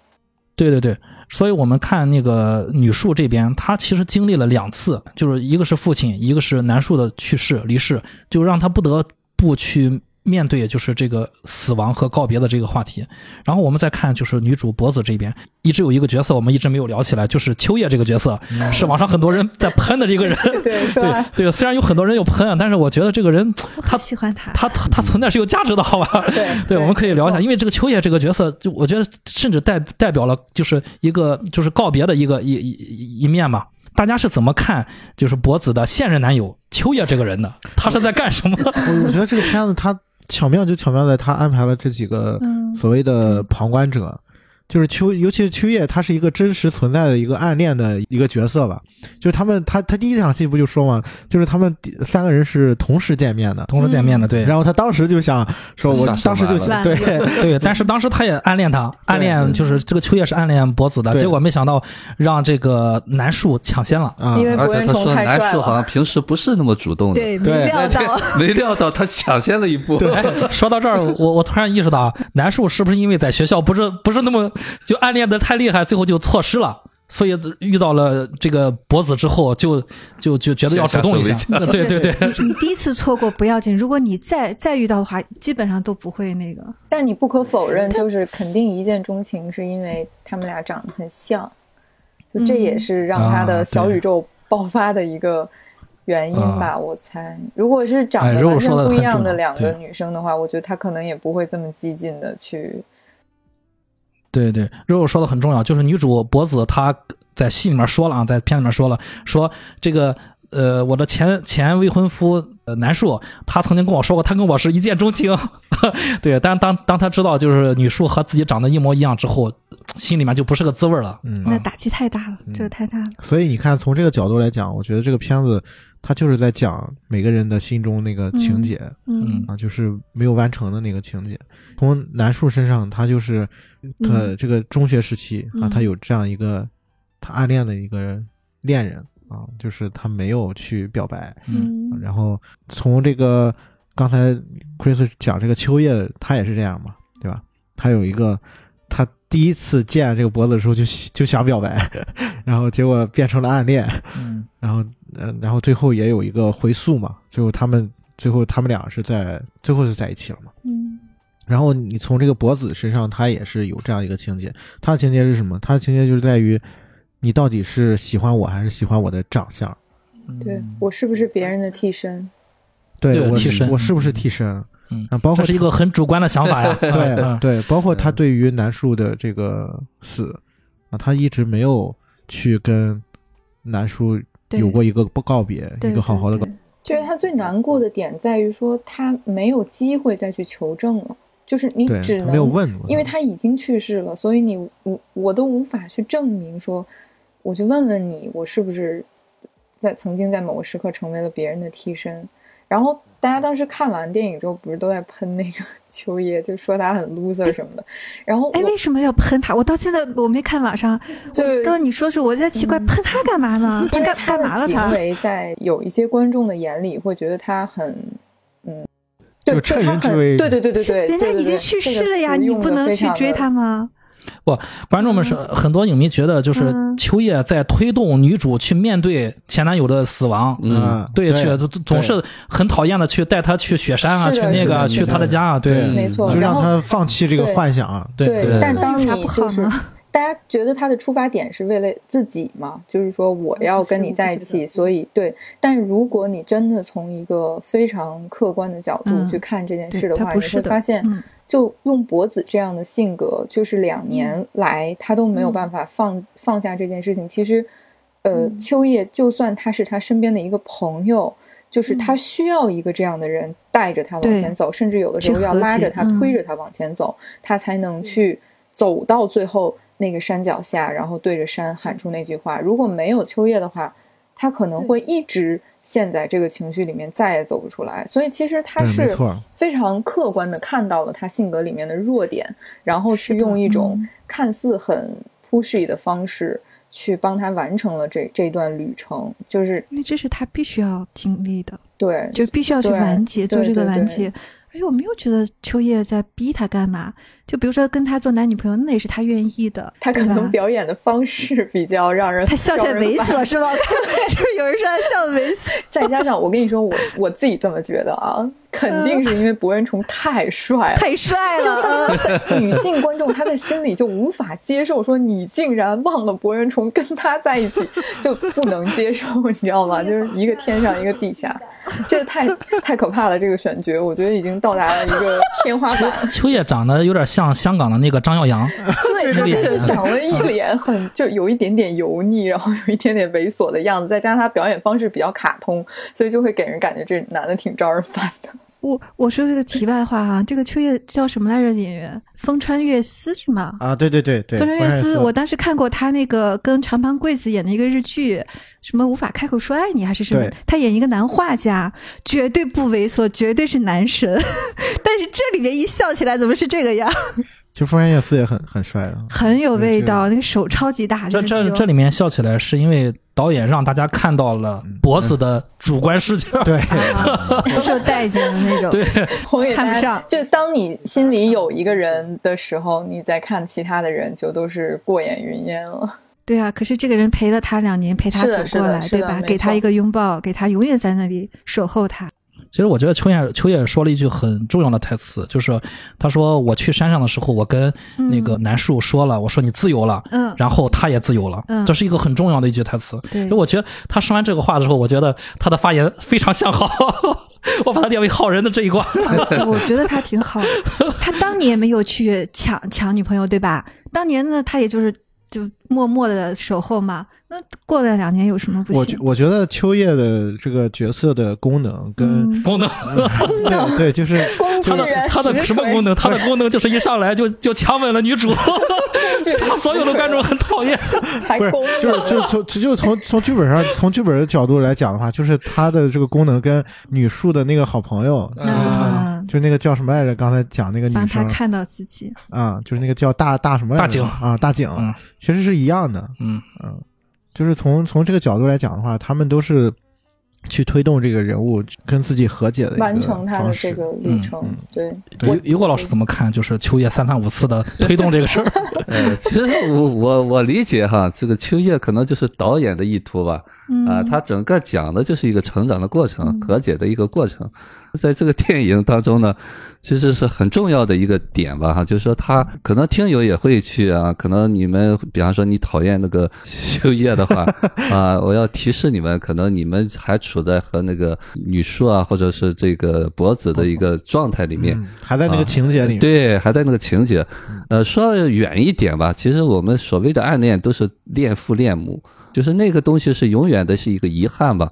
对对对，所以我们看那个女树这边，她其实经历了两次，就是一个是父亲，一个是男树的去世离世，就让她不得不去面对就是这个死亡和告别的这个话题。然后我们再看就是女主博子这边，一直有一个角色我们一直没有聊起来，就是秋叶这个角色，是网上很多人在喷的这个人。对，对？对，虽然有很多人有喷，但是我觉得这个人我他很喜欢他。他他他存在是有价值的，好吧？对对，我们可以聊一下，因为这个秋叶这个角色，就我觉得甚至代代表了就是一个就是告别的一个一一一一面吧。大家是怎么看就是博子的现任男友秋叶这个人的？他是在干什么？我我觉得这个片子它巧妙就巧妙在他安排了这几个嗯，所谓的旁观者，就是秋，尤其是秋叶，他是一个真实存在的一个暗恋的一个角色吧。就是他们，他他第一场戏不就说嘛，就是他们三个人是同时见面的，同时见面的，对然后他当时就想说，我当时就想对，对，但是当时他也暗恋他，暗恋就是这个秋叶是暗恋博子的，结果没想到让这个南树抢先了。啊，因为而且他博人虫说南太帅了，树好像平时不是那么主动的，对，没对料到，没料到他抢先了一步。哎，说到这儿，我我突然意识到，南树是不是因为在学校不是不是那么就暗恋的太厉害，最后就错失了，所以遇到了这个博子之后，就就就觉得要主动一下。对对对，你第一次错过不要紧，如果你再再遇到的话，基本上都不会那个。但你不可否认，就是肯定一见钟情，是因为他们俩长得很像，就这也是让他啊的小宇宙爆发的一个原因吧，我猜。如果是长得完全不一样的两个女生的话，我觉得他可能也不会这么激进的去。对对，肉肉说的很重要，就是女主博子她在戏里面说了啊，在片里面说了，说这个呃，我的前前未婚夫呃南树，他曾经跟我说过，他跟我是一见钟情。对，但当当他知道就是女树和自己长得一模一样之后，心里面就不是个滋味了。嗯那打击太大了，嗯这个太大了。所以你看，从这个角度来讲，我觉得这个片子它就是在讲每个人的心中那个情节、嗯。啊，就是没有完成的那个情节。从南树身上，他就是他嗯。这个中学时期啊，嗯他有这样一个他暗恋的一个恋人啊，就是他没有去表白。嗯。然后从这个刚才 Chris 讲这个秋叶，他也是这样嘛，对吧？他有一个他第一次见这个脖子的时候就就想表白，然后结果变成了暗恋，嗯。然后呃，然后最后也有一个回溯嘛，最后他们最后他们俩是在最后是在一起了嘛。嗯然后你从这个博子身上，他也是有这样一个情节，他的情节是什么？他的情节就是在于你到底是喜欢我还是喜欢我的长相？对我是不是别人的替身？对我替身我是不是替身？嗯啊，包括这是一个很主观的想法呀。对嗯对，包括他对于南树的这个死啊，他一直没有去跟南树对有过一个不告别，一个好好的告对。就是他最难过的点在于说他没有机会再去求证了，就是你，只他没有能问，因为他已经去世了，所以你我我都无法去证明说，我去问问你，我是不是在曾经在某个时刻成为了别人的替身。然后大家当时看完电影之后，不是都在喷那个 秋叶，就说他很 loser 什么的。然后哎，为什么要喷他？我到现在我没看网上，就刚刚你说是我在奇怪，嗯喷他干嘛呢？他干干嘛了？行他为在有一些观众的眼里会觉得他很，嗯，对，就趁就他很人之危对对对对对，人家已经去世了呀，你不能去追他吗？观众们是很多影迷觉得，就是嗯。秋叶在推动女主去面对前男友的死亡。嗯，啊，对，去总总是很讨厌的去带她去雪山啊，去那个去他的家啊，对，没错。就让他放弃这个幻想啊。对对。但当你就是？大家觉得他的出发点是为了自己嘛，就是说我要跟你在一起，所以对。但如果你真的从一个非常客观的角度嗯。去看这件事的话，你会发现，嗯就用博子这样的性格，就是两年来他都没有办法放、放下这件事情。其实，呃，嗯。秋叶就算他是他身边的一个朋友，就是他需要一个这样的人带着他往前走，甚至有的时候要拉着他、推着他往前走，他才能去走到最后那个山脚下，然后对着山喊出那句话。如果没有秋叶的话，他可能会一直陷在这个情绪里面，再也走不出来。所以其实他是，非常客观的看到了他性格里面的弱点，然后去是用一种嗯看似很 pushy 的方式去帮他完成了这这段旅程，就是因为这是他必须要经历的，对，就必须要去完结，做这个对对对完结。而且我没有觉得秋叶在逼他干嘛，就比如说跟他做男女朋友，那也是他愿意的，他可能表演的方式比较让人他笑起来猥琐是吧？就是有人说他笑的猥琐？再加上我跟你说，我我自己这么觉得啊，肯定是因为博人虫太帅了。太帅了，嗯 女性观众她在心里就无法接受，说你竟然忘了博人虫跟他在一起，就不能接受，你知道吗？就是一个天上一个地下，这个太太可怕了。这个选角，我觉得已经到达了一个天花板。秋叶长得有点像像香港的那个张耀扬，对对对，长了一脸很就有一点点油腻，然后有一点点猥琐的样子，再加上他表演方式比较卡通，所以就会给人感觉这男的挺招人烦的。我我说这个题外话哈，这个秋叶叫什么来着？演员风川月司是吗？啊，对对对对，风川月司，我当时看过他那个跟长盘贵子演的一个日剧，什么无法开口说爱你还是什么？他演一个男画家，绝对不猥琐，绝对是男神。但是这里面一笑起来，怎么是这个样？其实风川月司也很很帅的，很有味道，那个手超级大。这这这里面笑起来是因为导演让大家看到了脖子的主观视角，对，不受待见的那种，对，看不上。就当你心里有一个人的时候，你再看其他的人，就都是过眼云烟了。对啊，可是这个人陪了他两年，陪他走过来，对吧？给他一个拥抱，给他永远在那里守候他。其实我觉得秋叶秋叶说了一句很重要的台词，就是他说我去山上的时候，我跟那个南树说了，我说你自由了，嗯，然后他也自由了，嗯，这是一个很重要的一句台词。对，我觉得他说完这个话的时候，我觉得他的发言非常向好，我把他列为好人的这一卦。我觉得他挺好，他当年没有去抢抢女朋友，对吧？当年呢，他也就是就默默的守候嘛。那过了两年有什么不行？我我觉得秋叶的这个角色的功能跟 功能，对对，就是 他的他的什么功能？他的功能就是一上来就 就强吻了女主，所有的观众很讨厌。不是，就是就是从就从从剧本上从剧本的角度来讲的话，就是他的这个功能跟女树的那个好朋友，就那个叫什么来着？刚才讲那个女生，帮他看到自己啊，就是那个叫大大什么来着？大井啊，大井，其实是一样的。嗯嗯。就是从从这个角度来讲的话，他们都是去推动这个人物跟自己和解的完成他的这个旅程。对，于于果老师怎么看？就是秋叶三番五次的推动这个事儿。呃，其实我我我理解哈，这个秋叶可能就是导演的意图吧。啊，他整个讲的就是一个成长的过程，和解的一个过程。在这个电影当中呢。其实是很重要的一个点吧，哈，就是说他可能听友也会去啊，可能你们比方说你讨厌那个修叶的话 啊，我要提示你们，可能你们还处在和那个女树啊，或者是这个博子的一个状态里面，还在那个情节里面，对，还在那个情节。呃，说远一点吧，其实我们所谓的暗恋都是恋父恋母，就是那个东西是永远的是一个遗憾吧。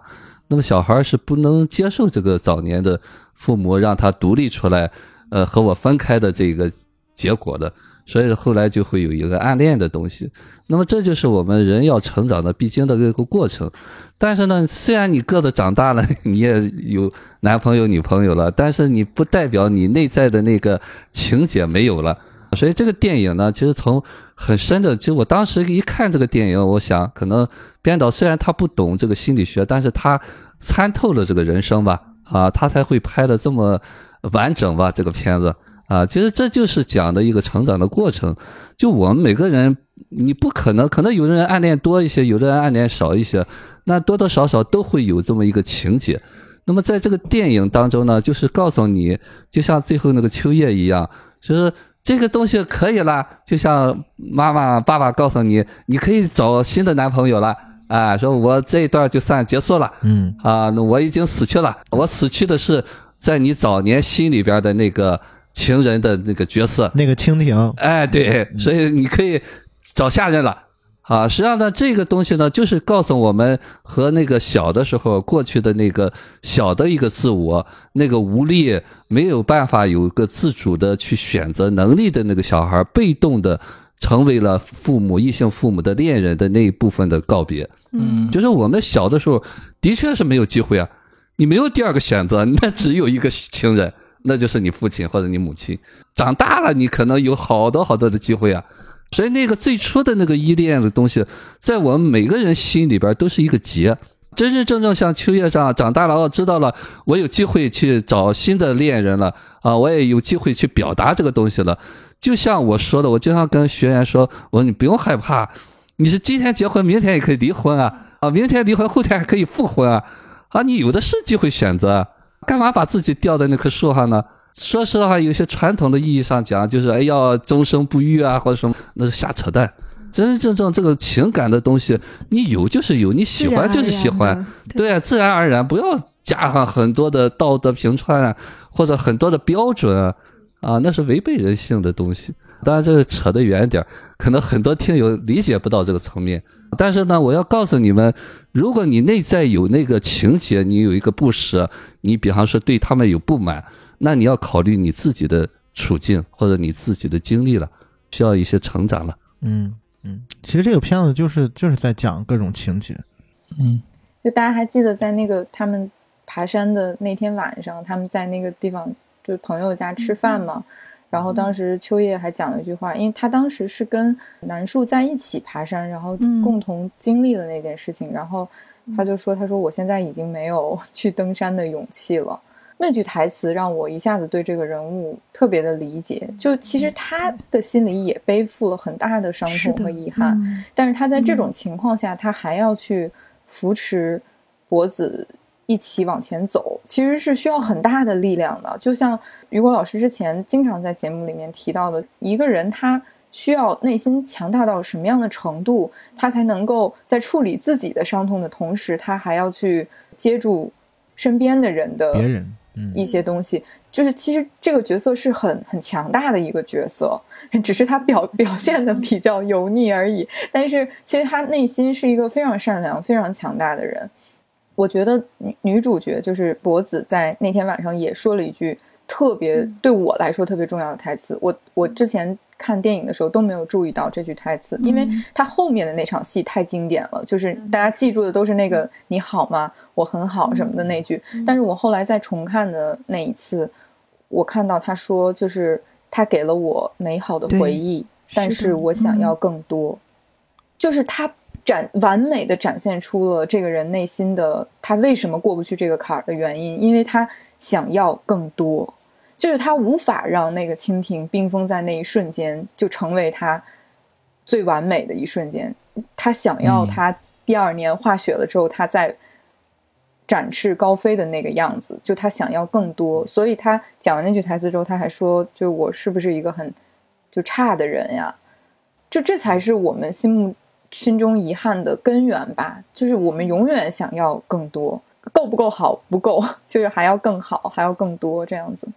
那么小孩是不能接受这个早年的父母让他独立出来，呃，和我分开的这个结果的，所以后来就会有一个暗恋的东西。那么这就是我们人要成长的必经的一个过程。但是呢，虽然你个子长大了，你也有男朋友女朋友了，但是你不代表你内在的那个情节没有了。所以这个电影呢，其实从很深的，其实我当时一看这个电影，我想可能编导虽然他不懂这个心理学，但是他参透了这个人生吧，啊，他才会拍的这么完整吧，这个片子啊，其实这就是讲的一个成长的过程。就我们每个人，你不可能，可能有的人暗恋多一些，有的人暗恋少一些，那多多少少都会有这么一个情节。那么在这个电影当中呢，就是告诉你，就像最后那个秋叶一样，就是。这个东西可以了，就像妈妈、爸爸告诉你，你可以找新的男朋友了，啊，说我这一段就算结束了，嗯，啊，那我已经死去了，我死去的是在你早年心里边的那个情人的那个角色，那个蜻蜓，哎，对，所以你可以找下任了。啊，实际上呢，这个东西呢，就是告诉我们和那个小的时候过去的那个小的一个自我，那个无力没有办法有个自主的去选择能力的那个小孩，被动的成为了父母异性父母的恋人的那一部分的告别。嗯，就是我们小的时候的确是没有机会啊，你没有第二个选择，那只有一个情人，那就是你父亲或者你母亲。长大了，你可能有好多好多的机会啊。所以，那个最初的那个依恋的东西，在我们每个人心里边都是一个结。真真正正像秋叶这样长大了，哦，知道了，我有机会去找新的恋人了啊，我也有机会去表达这个东西了。就像我说的，我经常跟学员说，我说你不用害怕，你是今天结婚，明天也可以离婚啊，啊，明天离婚，后天还可以复婚啊，啊，你有的是机会选择，干嘛把自己吊在那棵树上呢？说实话，有些传统的意义上讲，就是哎要终生不育啊，或者什么，那是瞎扯淡。真真正正这个情感的东西，你有就是有，你喜欢就是喜欢，对，自然而然，不要加上很多的道德评判啊，或者很多的标准。啊，那是违背人性的东西。当然，这个扯得远点儿，可能很多听友理解不到这个层面。但是呢，我要告诉你们，如果你内在有那个情节，你有一个不舍，你比方说对他们有不满，那你要考虑你自己的处境或者你自己的经历了，需要一些成长了。嗯嗯，其实这个片子就是就是在讲各种情节。嗯，就大家还记得在那个他们爬山的那天晚上，他们在那个地方就是朋友家吃饭嘛。然后当时秋叶还讲了一句话，因为他当时是跟南树在一起爬山，然后嗯共同经历了那件事情，然后他就说：“他说我现在已经没有去登山的勇气了。”那句台词让我一下子对这个人物特别的理解。就其实他的心里也背负了很大的伤痛和遗憾，嗯但是他在这种情况下，他还要去扶持博子一起往前走，其实是需要很大的力量的。就像雨果老师之前经常在节目里面提到的，一个人他需要内心强大到什么样的程度，他才能够在处理自己的伤痛的同时，他还要去接住身边的人的别人，嗯，一些东西，就是其实这个角色是很很强大的一个角色，只是他表 表现的比较油腻而已。但是其实他内心是一个非常善良、非常强大的人。我觉得女女主角就是博子，在那天晚上也说了一句特别对我来说特别重要的台词。我我之前看电影的时候都没有注意到这句台词，因为他后面的那场戏太经典了，就是大家记住的都是那个“你好吗？我很好”什么的那句。但是我后来在重看的那一次，我看到他说，就是他给了我美好的回忆，但是我想要更多。就是他展完美的展现出了这个人内心的他为什么过不去这个坎儿的原因，因为他想要更多，就是他无法让那个蜻蜓冰封在那一瞬间就成为他最完美的一瞬间，他想要嗯他第二年化雪了之后，他再展翅高飞的那个样子，就他想要更多，所以他讲完那句台词之后，他还说，就我是不是一个很就差的人呀？就这才是我们心目心中遗憾的根源吧，就是我们永远想要更多，够不够好不够，就是还要更好，还要更多这样子。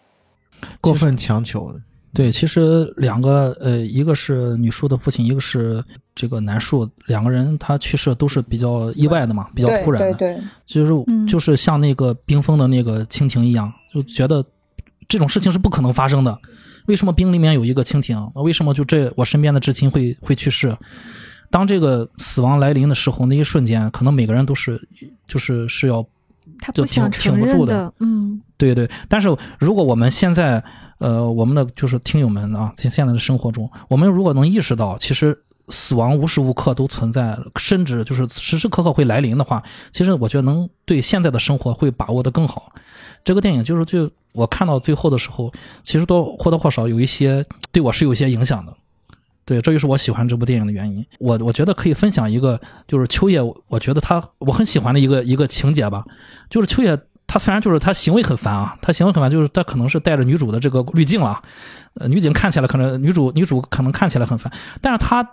过分强求的。对，其实两个呃，一个是女树的父亲，一个是这个男树，两个人他去世都是比较意外的嘛，比较突然的。对对，就是嗯就是像那个冰封的那个蜻蜓一样，就觉得这种事情是不可能发生的。为什么冰里面有一个蜻蜓？为什么就这我身边的至亲会会去世？当这个死亡来临的时候，那一瞬间，可能每个人都是就是是要就他不想挺不住的嗯对对，但是如果我们现在，呃，我们的就是听友们啊，在现在的生活中，我们如果能意识到，其实死亡无时无刻都存在，甚至就是时时刻刻会来临的话，其实我觉得能对现在的生活会把握的更好。这个电影就是就我看到最后的时候，其实都或多或少有一些对我是有一些影响的。对，这就是我喜欢这部电影的原因。我我觉得可以分享一个，就是秋叶，我觉得他我很喜欢的一个一个情节吧，就是秋叶他虽然就是他行为很烦啊，他行为很烦，就是他可能是带着女主的这个滤镜了。啊，呃，女警看起来可能女主女主可能看起来很烦，但是他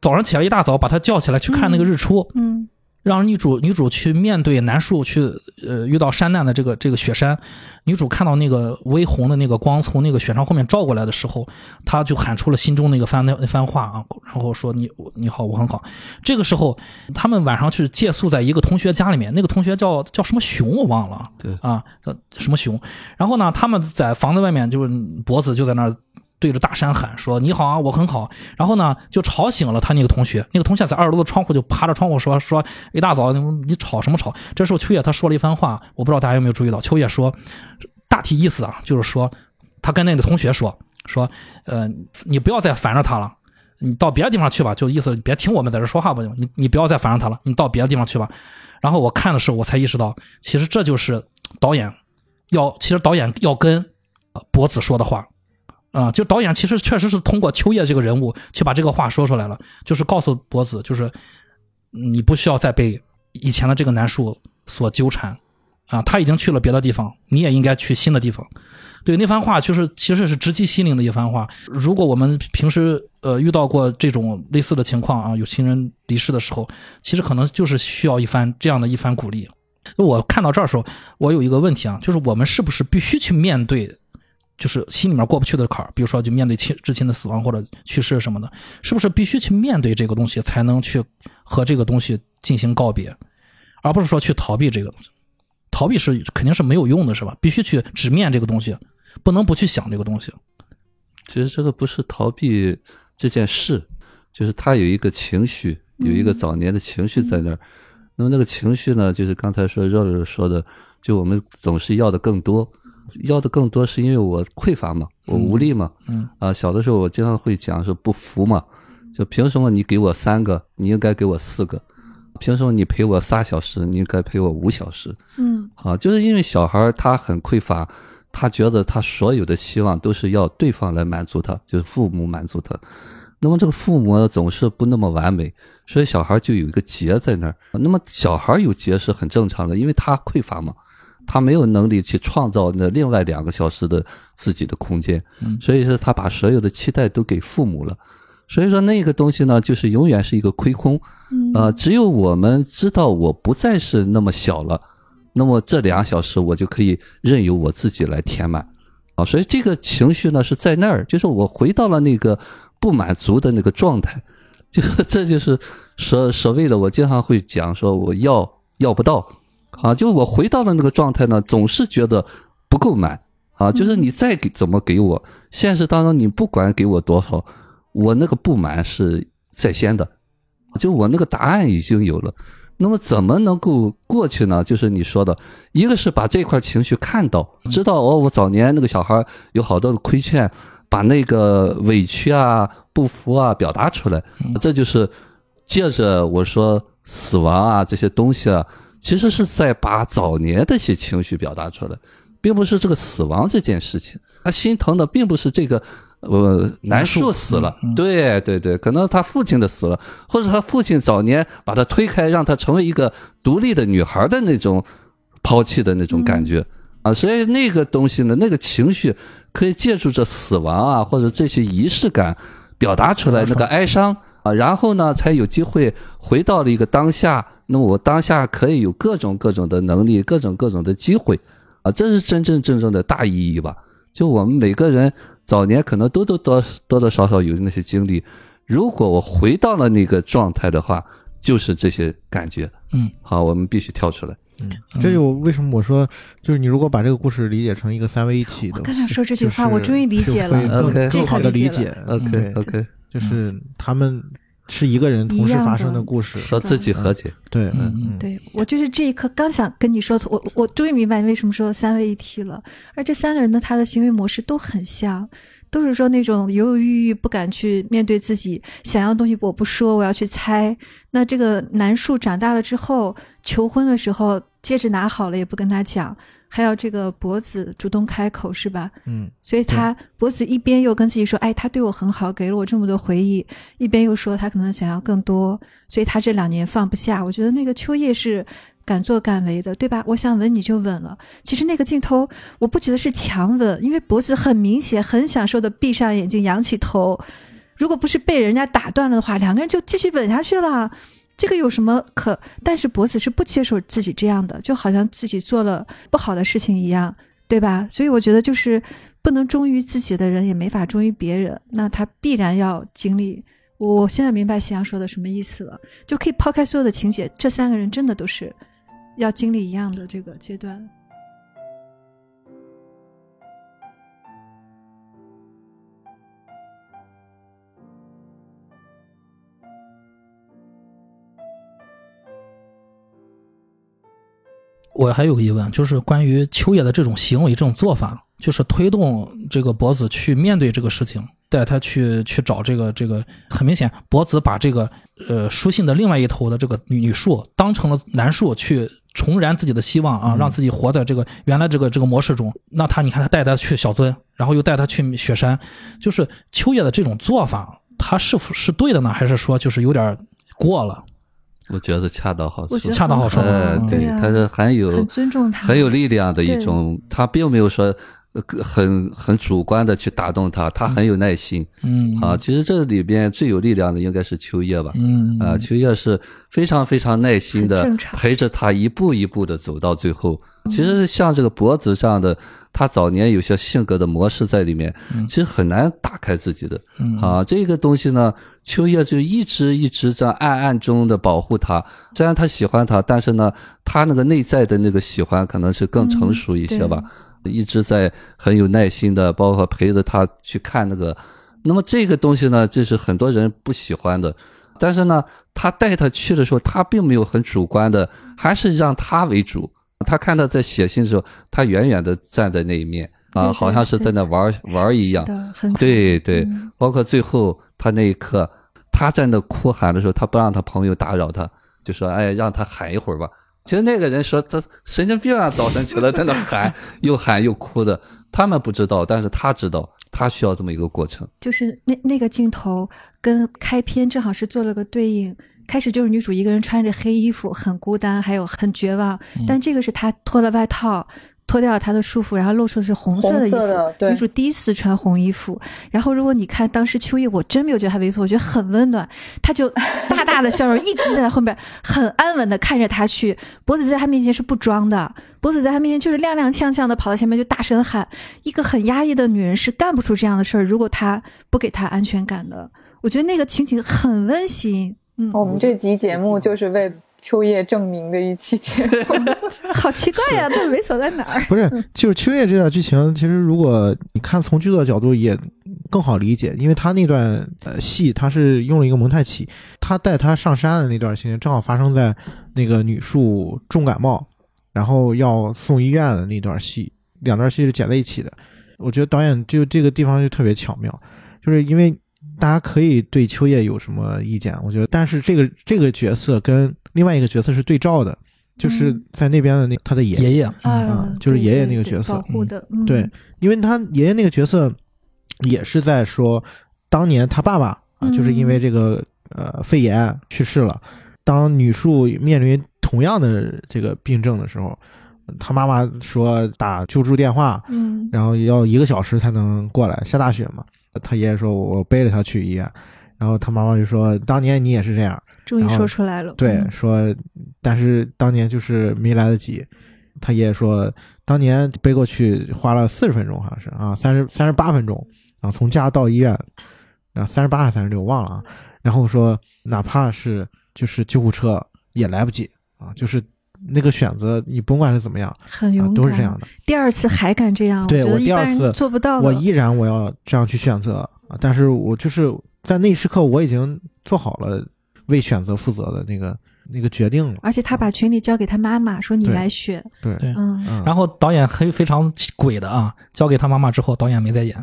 早上起来一大早把他叫起来去看那个日出，嗯让女主女主去面对南树去呃遇到山难的这个这个雪山，女主看到那个微红的那个光从那个雪山后面照过来的时候，她就喊出了心中那个番那那番话啊，然后说你你好我很好。这个时候他们晚上去借宿在一个同学家里面，那个同学叫叫什么熊我忘了啊对啊叫什么熊。然后呢他们在房子外面就是脖子就在那儿。对着大山喊说：“你好啊，我很好。”然后呢，就吵醒了他那个同学。那个同学在二楼的窗户就趴着窗户说：“说一大早你吵什么吵？”这时候秋叶他说了一番话，我不知道大家有没有注意到。秋叶说，大体意思啊，就是说他跟那个同学说说，呃，你不要再烦着他了，你到别的地方去吧。就意思别听我们在这说话吧，你你不要再烦着他了，你到别的地方去吧。然后我看的时候，我才意识到，其实这就是导演要，其实导演要跟呃博子说的话。啊、就导演其实确实是通过秋叶这个人物去把这个话说出来了，就是告诉博子，就是你不需要再被以前的这个男树所纠缠，啊，他已经去了别的地方，你也应该去新的地方。对那番话，就是其实是直击心灵的一番话。如果我们平时呃遇到过这种类似的情况啊，有亲人离世的时候，其实可能就是需要一番这样的一番鼓励。我看到这儿的时候，我有一个问题啊，就是我们是不是必须去面对就是心里面过不去的坎儿，比如说就面对亲至亲的死亡或者去世什么的，是不是必须去面对这个东西，才能去和这个东西进行告别，而不是说去逃避这个东西？逃避是肯定是没有用的，是吧？必须去直面这个东西，不能不去想这个东西。其实这个不是逃避这件事，就是他有一个情绪，有一个早年的情绪在那儿。那么那个情绪呢，就是刚才说肉肉说的，就我们总是要的更多，要的更多是因为我匮乏嘛，我无力嘛。嗯啊，小的时候我经常会讲说不服嘛，就凭什么你给我三个，你应该给我四个？凭什么你陪我仨小时，你应该陪我五小时？嗯啊，就是因为小孩儿他很匮乏，他觉得他所有的希望都是要对方来满足他，就是父母满足他。那么这个父母呢总是不那么完美，所以小孩就有一个结在那儿。那么小孩有结是很正常的，因为他匮乏嘛，他没有能力去创造那另外两个小时的自己的空间，所以说他把所有的期待都给父母了。所以说那个东西呢，就是永远是一个亏空。嗯呃，只有我们知道我不再是那么小了，那么这两小时我就可以任由我自己来填满啊。所以这个情绪呢是在那儿，就是我回到了那个不满足的那个状态，就 是这就是所所谓的我经常会讲说我要要不到啊，就我回到了那个状态呢，总是觉得不够满啊，就是你再给怎么给我，现实当中你不管给我多少，我那个不满是在先的。就我那个答案已经有了，那么怎么能够过去呢？就是你说的，一个是把这块情绪看到，知道哦，我早年那个小孩有好多的亏欠，把那个委屈啊、不服啊表达出来，这就是借着我说死亡啊这些东西啊，其实是在把早年的一些情绪表达出来，并不是这个死亡这件事情，他心疼的并不是这个。呃，南树死了，对对对，可能他父亲的死了，或者他父亲早年把他推开，让他成为一个独立的女孩的那种抛弃的那种感觉。啊，所以那个东西呢，那个情绪可以借助着死亡啊，或者这些仪式感表达出来那个哀伤啊，然后呢，才有机会回到了一个当下。那么我当下可以有各种各种的能力，各种各种的机会啊，这是真真正正的大意义吧。就我们每个人早年可能多多多多多少少有那些经历，如果我回到了那个状态的话，就是这些感觉。嗯，好，我们必须跳出来。嗯，这就为什么我说，就是你如果把这个故事理解成一个三位一体的，我刚才说这句话就是我终于理解了更好的理解。OK OK，就是他们是一个人同时发生的故事。和自己和解。对，嗯嗯，对我就是这一刻刚想跟你说，我我终于明白你为什么说三位一体了。而这三个人的他的行为模式都很像，都是说那种犹犹豫豫，不敢去面对自己想要的东西，我不说，我要去猜。那这个南树长大了之后，求婚的时候戒指拿好了也不跟他讲，还有这个脖子主动开口是吧？嗯，所以他脖子一边又跟自己说：“哎，他对我很好，给了我这么多回忆。”一边又说他可能想要更多，所以他这两年放不下。我觉得那个秋叶是敢作敢为的，对吧？我想吻你就吻了。其实那个镜头我不觉得是强吻，因为脖子很明显很享受的闭上眼睛，仰起头。如果不是被人家打断了的话，两个人就继续吻下去了。这个有什么可？但是脖子是不接受自己这样的，就好像自己做了不好的事情一样，对吧？所以我觉得就是不能忠于自己的人，也没法忠于别人，那他必然要经历。我现在明白夕阳说的什么意思了，就可以抛开所有的情节，这三个人真的都是要经历一样的这个阶段。我还有个疑问，就是关于秋叶的这种行为、这种做法，就是推动这个博子去面对这个事情，带他去去找这个这个。很明显，博子把这个呃书信的另外一头的这个女女树当成了男树，去重燃自己的希望啊，让自己活在这个原来这个这个模式中。那他你看，他带他去小樽，然后又带他去雪山，就是秋叶的这种做法，他是否是对的呢？还是说就是有点过了？我觉得恰到好处恰到好处嗯，对，他是很有很尊重他，很有力量的一种，他并没有说呃很很主观的去打动他，他很有耐心。嗯啊，其实这里边最有力量的应该是秋叶吧。嗯啊，秋叶是非常非常耐心的陪着他一步一步的走到最后。其实像这个脖子上的，他早年有些性格的模式在里面，其实很难打开自己的。嗯啊，这个东西呢，秋叶就一直一直在暗暗中的保护他。虽然他喜欢他，但是呢，他那个内在的那个喜欢可能是更成熟一些吧。一直在很有耐心的，包括陪着他去看那个。那么这个东西呢，这是很多人不喜欢的。但是呢，他带他去的时候，他并没有很主观的，还是让他为主。他看他在写信的时候，他远远的站在那一面啊，好像是在那玩玩一样对对嗯，包括最后他那一刻，他在那哭喊的时候，他不让他朋友打扰他，就说：“哎，让他喊一会儿吧。”其实那个人说他神经病啊，早晨起来在那喊，又喊又哭的。他们不知道，但是他知道，他需要这么一个过程。就是那那个镜头跟开篇正好是做了个对应。开始就是女主一个人穿着黑衣服，很孤单，还有很绝望。嗯但这个是她脱了外套，脱掉了她的束缚，然后露出的是红色的衣服。女主第一次穿红衣服。然后如果你看当时秋叶，我真没有觉得她猥琐，我觉得很温暖。她就 大大的笑容，一直站在后面，很安稳的看着他去。博子在他面前是不装的，博子在他面前就是踉踉跄跄的跑到前面就大声喊。一个很压抑的女人是干不出这样的事儿，如果她不给她安全感的。我觉得那个情景很温馨。嗯，我们这集节目就是为秋叶证明的一期节目。好奇怪呀、他猥琐在哪儿？不是，就是秋叶这段剧情，其实如果你看从剧作角度也更好理解，因为他那段呃戏，他是用了一个蒙太奇，他带他上山的那段情节，正好发生在那个女树重感冒，然后要送医院的那段戏，两段戏是剪在一起的。我觉得导演就这个地方就特别巧妙，就是因为大家可以对秋叶有什么意见，我觉得，但是这个这个角色跟另外一个角色是对照的，就是在那边的那他的爷爷。嗯，就是爷爷那个角色。保护的，嗯。对，因为他爷爷那个角色也是在说，当年他爸爸啊，嗯。就是因为这个呃肺炎去世了。当女树面临同样的这个病症的时候，他妈妈说打救助电话，嗯，然后要一个小时才能过来，下大雪嘛。他爷爷说：“我背着他去医院。”然后他妈妈就说：“当年你也是这样。”终于说出来了。对，嗯说，但是当年就是没来得及。他爷爷说，当年背过去花了四十分钟，好像是啊，三十三十八分钟，然后从家到医院，然后三十八还是三十六，忘了啊。然后说，哪怕是就是救护车也来不及啊，就是那个选择，你甭管是怎么样啊很勇，敢，都是这样的。第二次还敢这样，对我第二次做不到。我依然我要这样去选择啊，但是我就是在那一时刻，我已经做好了为选择负责的那个那个决定了。而且他把群里交给他妈妈，说你来选。对，对嗯，嗯，然后导演很非常鬼的啊，交给他妈妈之后，导演没再演，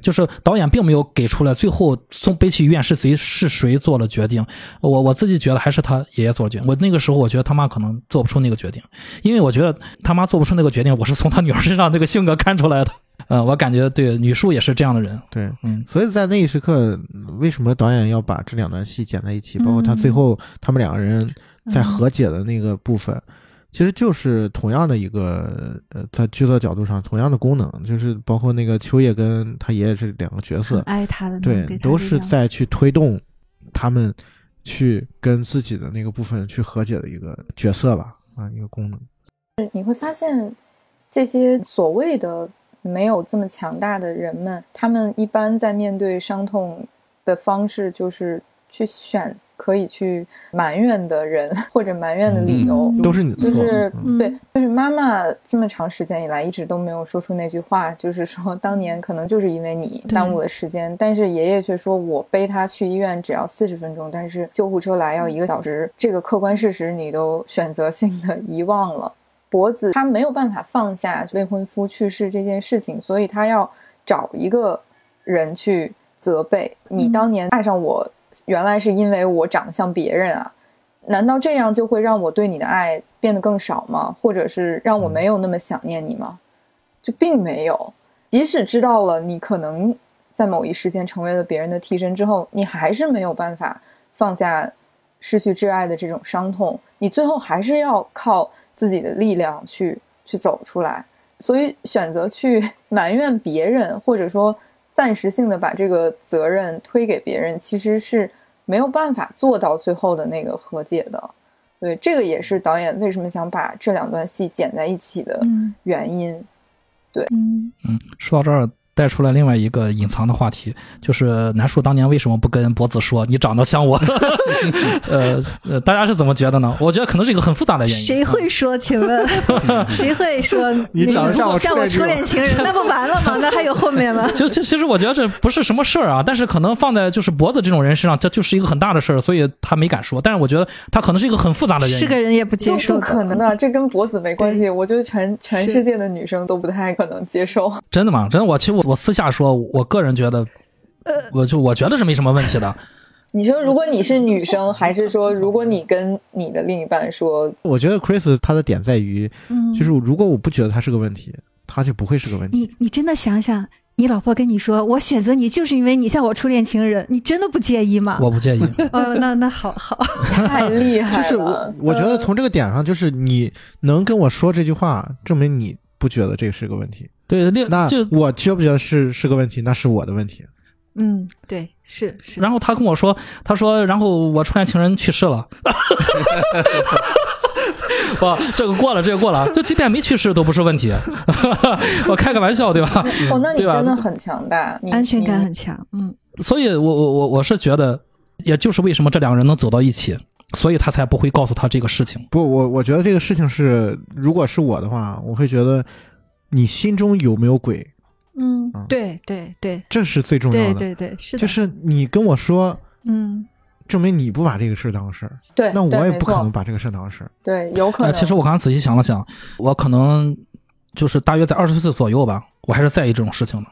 就是导演并没有给出来最后送背去医院是谁是谁做了决定。我我自己觉得还是他爷爷做了决定。我那个时候我觉得他妈可能做不出那个决定，因为我觉得他妈做不出那个决定，我是从他女儿身上这个性格看出来的。呃，我感觉对女树也是这样的人。对，嗯，所以在那一时刻，为什么导演要把这两段戏剪在一起？包括他最后他们两个人在和解的那个部分，其实就是同样的一个呃，在剧作角度上同样的功能，就是包括那个秋叶跟他爷爷这两个角色，爱他的，对都是在去推动他们去跟自己的那个部分去和解的一个角色吧，啊，一个功能。你会发现，这些所谓的没有这么强大的人们，他们一般在面对伤痛的方式，就是去选可以去埋怨的人或者埋怨的理由。嗯都是你的错，就是嗯对，就是妈妈这么长时间以来一直都没有说出那句话，就是说当年可能就是因为你耽误了时间，但是爷爷却说我背他去医院只要四十分钟，但是救护车来要一个小时，这个客观事实你都选择性的遗忘了。脖子他没有办法放下未婚夫去世这件事情，所以他要找一个人去责备你当年爱上我，原来是因为我长得像别人啊。难道这样就会让我对你的爱变得更少吗？或者是让我没有那么想念你吗？就并没有。即使知道了你可能在某一时间成为了别人的替身之后，你还是没有办法放下失去挚爱的这种伤痛，你最后还是要靠自己的力量去去走出来。所以选择去 埋怨别人，或者说暂时性的把这个责任推给别人，其实是没有办法做到最后的那个和解的。对，这个也是导演为什么想把这两段戏剪在一起的嗯原因。嗯嗯，说到这儿，带出来另外一个隐藏的话题，就是南树当年为什么不跟博子说你长得像我？呃呃，大家是怎么觉得呢？我觉得可能是一个很复杂的原因。谁会说？请问 谁会说 你长得像我像我初恋情人？那不完了吗？那还有后面吗？就其其实我觉得这不是什么事儿啊，但是可能放在就是脖子这种人身上，这就是一个很大的事儿，所以他没敢说。但是我觉得他可能是一个很复杂的原因。是个人也不接受不，可能的，这跟脖子没关系。我觉得全全世界的女生都不太可能接受。真的吗？真的，我其实我我私下说，我个人觉得，我就我觉得是没什么问题的。你说，如果你是女生，还是说，如果你跟你的另一半说，我觉得 Chris 他的点在于，嗯，就是如果我不觉得他是个问题，他就不会是个问题。你你真的想想，你老婆跟你说我选择你就是因为你像我初恋情人，你真的不介意吗？我不介意。哦，那那好好，太厉害了，就是我，我觉得从这个点上，就是你能跟我说这句话，证明你不觉得这是个问题。对，另那就我觉不觉得是是个问题，那是我的问题。嗯，对，是是，然后他跟我说，他说，然后我初恋情人去世了。哇，这个过了，这个过了，就即便没去世都不是问题。我开个玩笑，对吧？哦，那你真的很强大，安全感很强，嗯所以我我我我是觉得，也就是为什么这两个人能走到一起，所以他才不会告诉他这个事情。不，我我觉得这个事情是，如果是我的话，我会觉得你心中有没有鬼，嗯嗯，对对对这是最重要的。对对对，是的，就是你跟我说，嗯证明你不把这个事儿当事儿，对，那我也不可能把这个事儿当事儿。对，有可呃，能。其实我刚刚仔细想了想，我可能就是大约在二十岁左右吧，我还是在意这种事情的。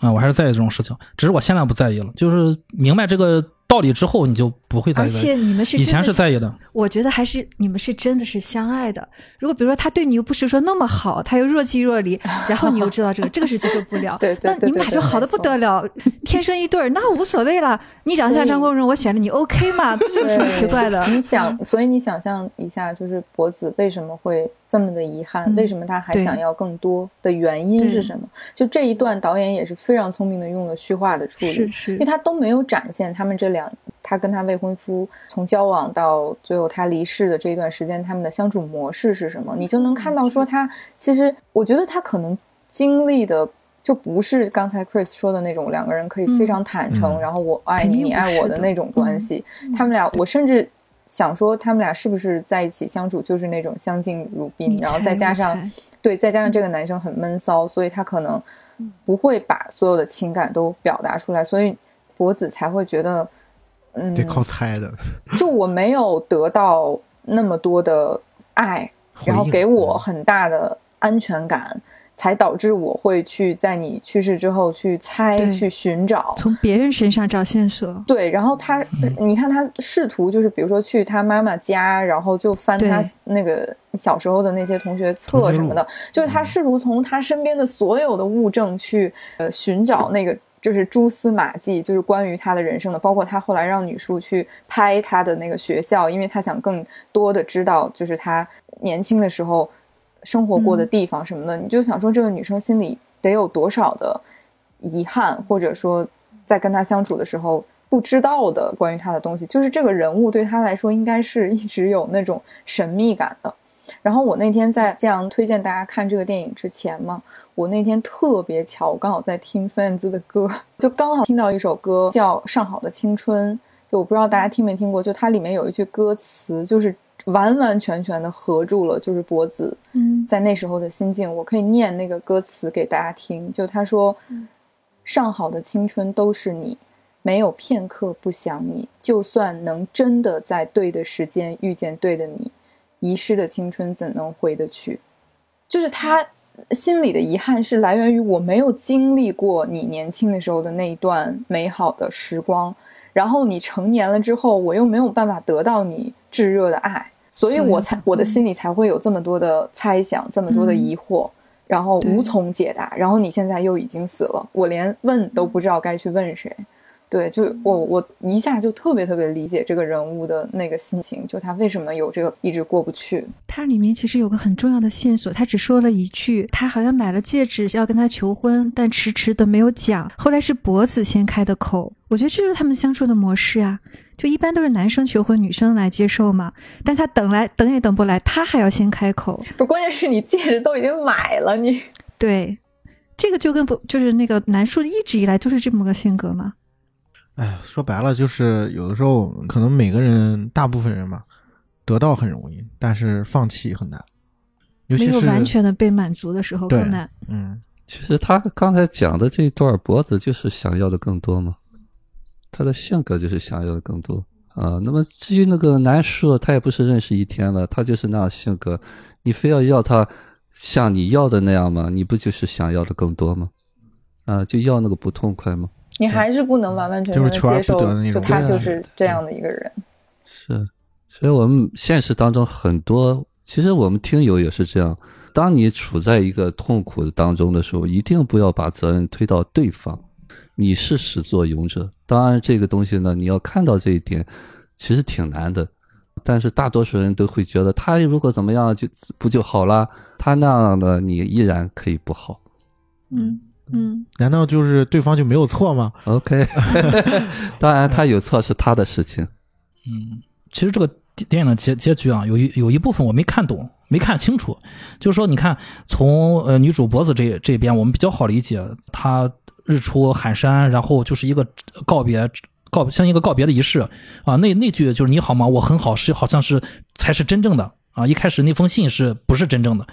啊、我还是在意这种事情，只是我现在不在意了。就是明白这个道理之后，你就不会在意了。而且你们是以前真的是在意的，我觉得还是你们是真的是相爱的。如果比如说他对你又不是说那么好，他又若即若离，然后你又知道这个，这个是接受不了。对对对那你们俩就好的不得了，天生一对儿，那无所谓了。你长得像张国荣，我选了你，OK 嘛？这有什么奇怪的？你想，所以你想象一下，就是博子为什么会这么的遗憾？嗯为什么他还想要更多的原因是什么？就这一段，导演也是非常聪明的用了虚化的处理，是是因为他都没有展现他们这两，他跟他未婚夫从交往到最后他离世的这一段时间，他们的相处模式是什么？你就能看到说他其实，我觉得他可能经历的。就不是刚才 Chris 说的那种两个人可以非常坦诚，嗯然后我爱你，你爱我的那种关系。他们俩，我甚至想说，他们俩是不是在一起相处就是那种相敬如宾，然后再加上对，再加上这个男生很闷骚，所以他可能不会把所有的情感都表达出来，所以博子才会觉得，嗯，得靠猜的，就我没有得到那么多的爱，然后给我很大的安全感，才导致我会去在你去世之后去猜、去寻找。从别人身上找线索。对，然后他，你看他试图就是，比如说去他妈妈家，然后就翻他那个小时候的那些同学册什么的，就是他试图从他身边的所有的物证去呃寻找那个就是蛛丝马迹，就是关于他的人生的，包括他后来让女叔去拍他的那个学校，因为他想更多的知道就是他年轻的时候生活过的地方什么的，你就想说这个女生心里得有多少的遗憾，或者说在跟他相处的时候不知道的关于他的东西，就是这个人物对他来说应该是一直有那种神秘感的。然后我那天在这样推荐大家看这个电影之前嘛，我那天特别巧，我刚好在听孙燕姿的歌，就刚好听到一首歌叫《上好的青春》，就我不知道大家听没听过，就它里面有一句歌词，就是完完全全的合住了，就是脖子嗯在那时候的心境，我可以念那个歌词给大家听。就他说：“上好的青春都是你，没有片刻不想你。就算能真的在对的时间遇见对的你，遗失的青春怎能回得去？”就是他心里的遗憾是来源于我没有经历过你年轻的时候的那一段美好的时光，然后你成年了之后，我又没有办法得到你炙热的爱，所以我才我的心里才会有这么多的猜想，这么多的疑惑，然后无从解答。然后你现在又已经死了，我连问都不知道该去问谁，对，就我我一下就特别特别理解这个人物的那个心情，就他为什么有这个一直过不去。它里面其实有个很重要的线索，他只说了一句，他好像买了戒指要跟他求婚，但迟迟的没有讲。后来是博子先开的口，我觉得这就是他们相处的模式啊。就一般都是男生求婚，女生来接受嘛。但他等来等也等不来，他还要先开口。不，关键是你戒指都已经买了，你对，这个就跟不就是那个南树一直以来就是这么个性格嘛。哎，说白了就是有的时候可能每个人，大部分人嘛，得到很容易，但是放弃很难，尤其是没有完全的被满足的时候更难。嗯，其实他刚才讲的这段脖子就是想要的更多嘛，他的性格就是想要的更多啊。那么至于那个南树，他也不是认识一天了，他就是那样性格，你非要要他像你要的那样吗？你不就是想要的更多吗？啊，就要那个不痛快吗？你还是不能完完全全的接受就他就是这样的一个人。是，所以我们现实当中很多，其实我们听友也是这样。当你处在一个痛苦当中的时候，一定不要把责任推到对方，你是始作俑者。当然，这个东西呢，你要看到这一点，其实挺难的。但是大多数人都会觉得，他如果怎么样就不就好了？他那样的你依然可以不好。嗯嗯，难道就是对方就没有错吗？OK，当然他有错是他的事情。嗯，其实这个电电影的结结局啊，有一有一部分我没看懂，没看清楚。就是说，你看从呃女主脖子这这边，我们比较好理解，她日出喊山，然后就是一个告别。告像一个告别的仪式啊，那那句就是你好吗？我很好，是好像是才是真正的啊。一开始那封信是不是真正的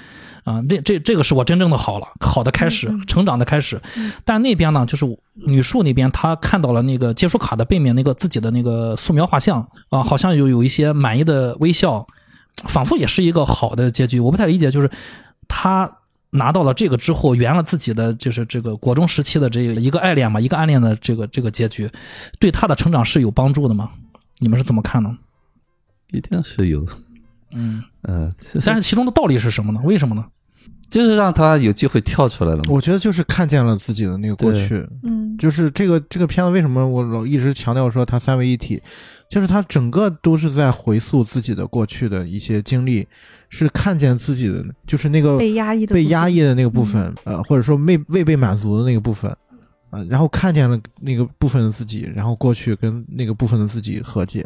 啊？这这这个是我真正的好了，好的开始，成长的开始。但那边呢，就是女树那边，她看到了那个借书卡的背面那个自己的那个素描画像啊，好像有有一些满意的微笑，仿佛也是一个好的结局。我不太理解，就是她拿到了这个之后，圆了自己的就是这个国中时期的这个一个爱恋嘛，一个暗恋的这个这个结局，对她的成长是有帮助的吗？你们是怎么看呢？一定是有，嗯，呃，其实但是其中的道理是什么呢？为什么呢？就是让他有机会跳出来了嘛。我觉得就是看见了自己的那个过去，嗯，就是这个这个片子为什么我老一直强调说它三位一体，就是它整个都是在回溯自己的过去的一些经历，是看见自己的，就是那个被压抑的被压抑的那个部分，呃，或者说未未被满足的那个部分，啊、然后看见了那个部分的自己，然后过去跟那个部分的自己和解，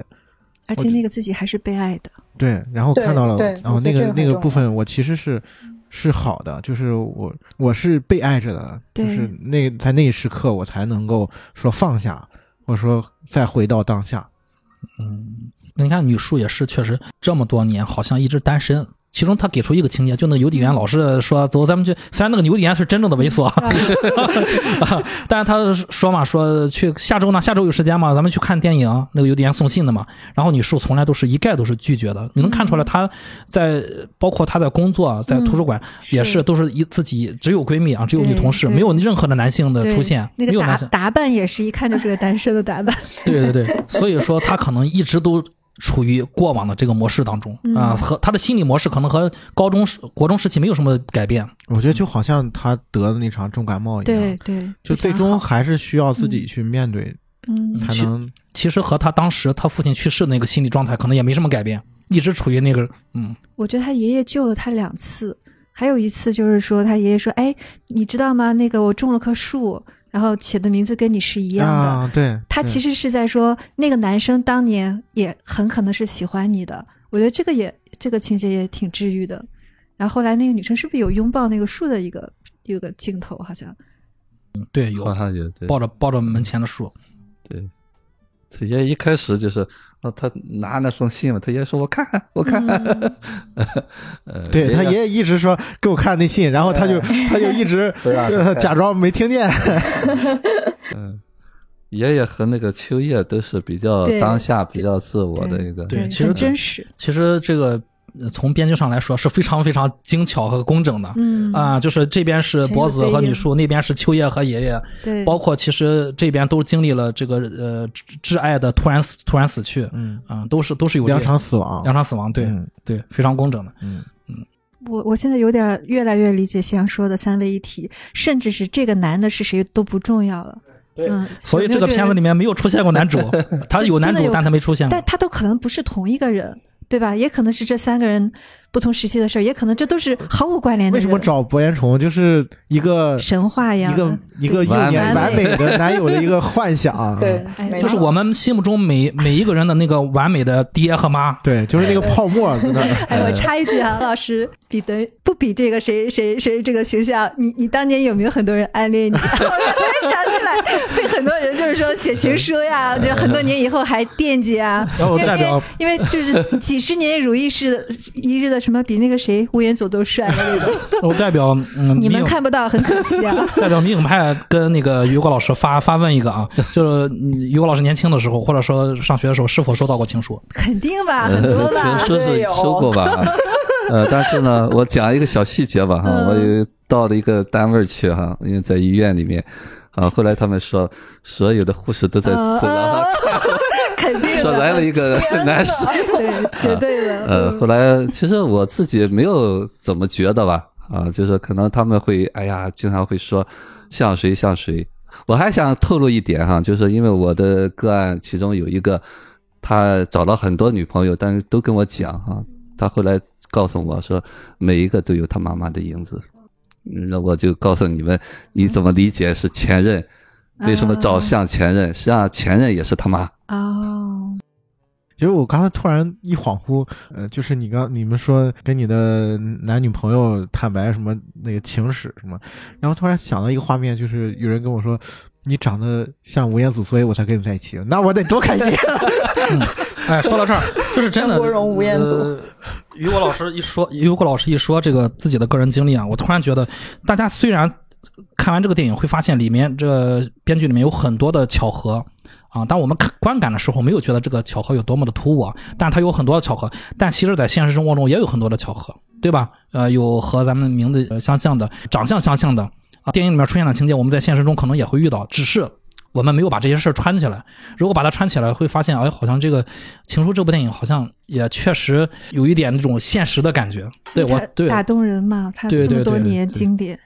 而且那个自己还是被爱的。对，然后看到了，然后那个那个部分我其实是是好的，就是我我是被爱着的，就是那在那一时刻我才能够说放下，或者说再回到当下。嗯，你看女树也是，确实这么多年好像一直单身。其中他给出一个情节，就那个邮递员老是说走，咱们去。虽然那个邮递员是真正的猥琐，啊 但是他说嘛，说去下周呢，下周有时间吗？咱们去看电影。那个邮递员送信的嘛。然后女树从来都是一概都是拒绝的。你能看出来，她在包括她在工作，在图书馆也是都是一自己只有闺蜜啊，只有女同事，没有任何的男性的出现，那个打没有男性。打扮也是一看就是个单身的打扮。对对对，所以说他可能一直都处于过往的这个模式当中嗯。啊，和他的心理模式可能和高中时、国中时期没有什么改变。我觉得就好像他得的那场重感冒一样，对，对，就最终还是需要自己去面对，嗯。才能其实和他当时他父亲去世的那个心理状态可能也没什么改变，一直处于那个嗯。我觉得他爷爷救了他两次，还有一次就是说他爷爷说：“哎，你知道吗？那个我种了棵树，然后起的名字跟你是一样的。啊，对，他其实实是在说那个男生当年也很可能是喜欢你的。我觉得这个也这个情节也挺治愈的。然后后来那个女生是不是有拥抱那个树的一个一个镜头？好像对有抱着抱着门前的树，对，他爷爷一开始就是，啊，他拿那封信嘛，他爷爷说我看看我看。看，呃，对他爷爷一直说给我看那信，然后他就 他就一直假装没听见，嗯，爷爷和那个秋叶都是比较当下、比较自我的一个，对其实很真实。其实这个呃从编剧上来说是非常非常精巧和工整的。嗯。啊，就是这边是博子和女树，那边是秋叶和爷爷，对，包括其实这边都经历了这个呃挚爱的突然死突然死去，嗯，啊，都是都是有两场死亡，两场死亡，对、嗯对，非常工整的。嗯，我我现在有点越来越理解夕阳说的三位一体，甚至是这个男的是谁都不重要了，对嗯，所以这这个片子里面没有出现过男主，他有男主但他没出现过。但。他都可能不是同一个人，对吧？也可能是这三个人不同时期的事儿，也可能这都是毫无关联的。为什么找博彦虫就是一个神话一样一个一个幼完年美完美的男友的一个幻想？对就是我们心目中每每一个人的那个完美的爹和妈，对，就是那个泡沫在那儿。哎，我插一句啊，老师比的不比这个谁谁谁这个形象，你你当年有没有很多人暗恋你？想起来，被很多人就是说写情书呀，就很多年以后还惦记啊。然后我因为代表因为就是几十年如一日的一日的什么比那个谁吴彦祖都帅的那种，我代表嗯，你们看不到，很可惜啊。代表民影派跟那个于果老师发发问一个啊，就是嗯于果老师年轻的时候，或者说上学的时候，是否收到过情书？肯定吧，呃很多吧听。说是收过吧，呃，但是呢，我讲一个小细节吧哈，嗯我有到了一个单位去哈，因为在医院里面，啊，后来他们说所有的护士都在嗯走廊上嗯肯定，说来了一个男士，对，绝对的。呃，嗯后来其实我自己没有怎么觉得吧，啊，就是可能他们会，哎呀，经常会说像谁像谁。我还想透露一点哈，就是因为我的个案其中有一个，他找了很多女朋友，但是都跟我讲哈，他后来告诉我说，每一个都有他妈妈的影子。嗯那我就告诉你们，你怎么理解是前任？为什么找像前任？实际上前任也是他妈。哦，其实我刚才突然一恍惚，呃，就是你刚你们说跟你的男女朋友坦白什么那个情史什么，然后突然想到一个画面，就是有人跟我说你长得像吴彦祖，所以我才跟你在一起，那我得多开心！哎，说到这儿，就是真的。张国荣吴彦祖呃于果老师一说，于果老师一说这个自己的个人经历啊，我突然觉得，大家虽然看完这个电影会发现里面这编剧里面有很多的巧合啊，当我们看观感的时候没有觉得这个巧合有多么的突兀啊，但它有很多的巧合，但其实在现实生活中也有很多的巧合，对吧？呃，有和咱们名字呃相像的、长相相像的啊，电影里面出现的情节，我们在现实中可能也会遇到，只是。我们没有把这些事儿串起来，如果把它串起来，会发现，哎，好像这个《情书》这部电影好像也确实有一点那种现实的感觉。对我打对，打动人嘛，他这么多年经典。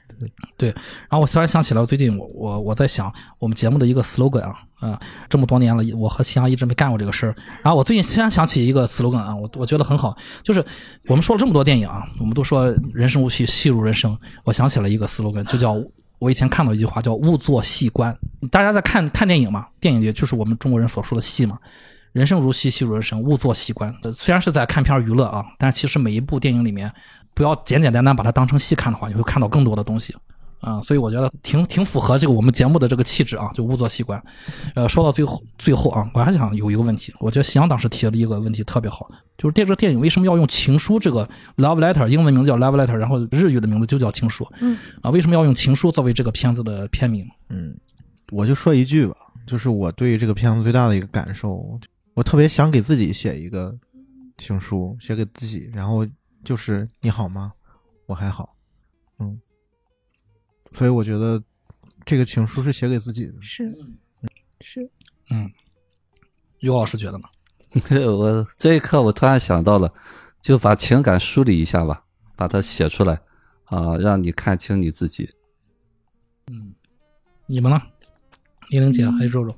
对然后我突然想起来，最近我我我在想我们节目的一个 slogan 啊，啊、这么多年了，我和夕阳一直没干过这个事儿。然后我最近突然想起一个 slogan 啊，我我觉得很好，就是我们说了这么多电影啊，我们都说人生如戏，戏如人生，我想起了一个 slogan，就叫。我以前看到一句话叫“勿做戏观”，大家在看看电影嘛，电影也就是我们中国人所说的戏嘛。人生如戏，戏如人生，勿做戏观。虽然是在看片娱乐啊，但其实每一部电影里面，不要简简单单把它当成戏看的话，你会看到更多的东西。啊、所以我觉得挺挺符合这个我们节目的这个气质啊，就勿做戏观。呃，说到最后最后啊，我还想有一个问题，我觉得夕阳当时提了一个问题特别好，就是这个电影为什么要用情书这个 love letter，英文名字叫 love letter，然后日语的名字就叫情书。嗯，啊，为什么要用情书作为这个片子的片名？嗯，我就说一句吧，就是我对这个片子最大的一个感受，我特别想给自己写一个情书，写给自己，然后就是你好吗？我还好，嗯，所以我觉得这个情书是写给自己的。是是，嗯，尤老师觉得呢？我这一刻我突然想到了，就把情感梳理一下吧，把它写出来啊，让你看清你自己。嗯你们呢？玲玲姐还有肉肉？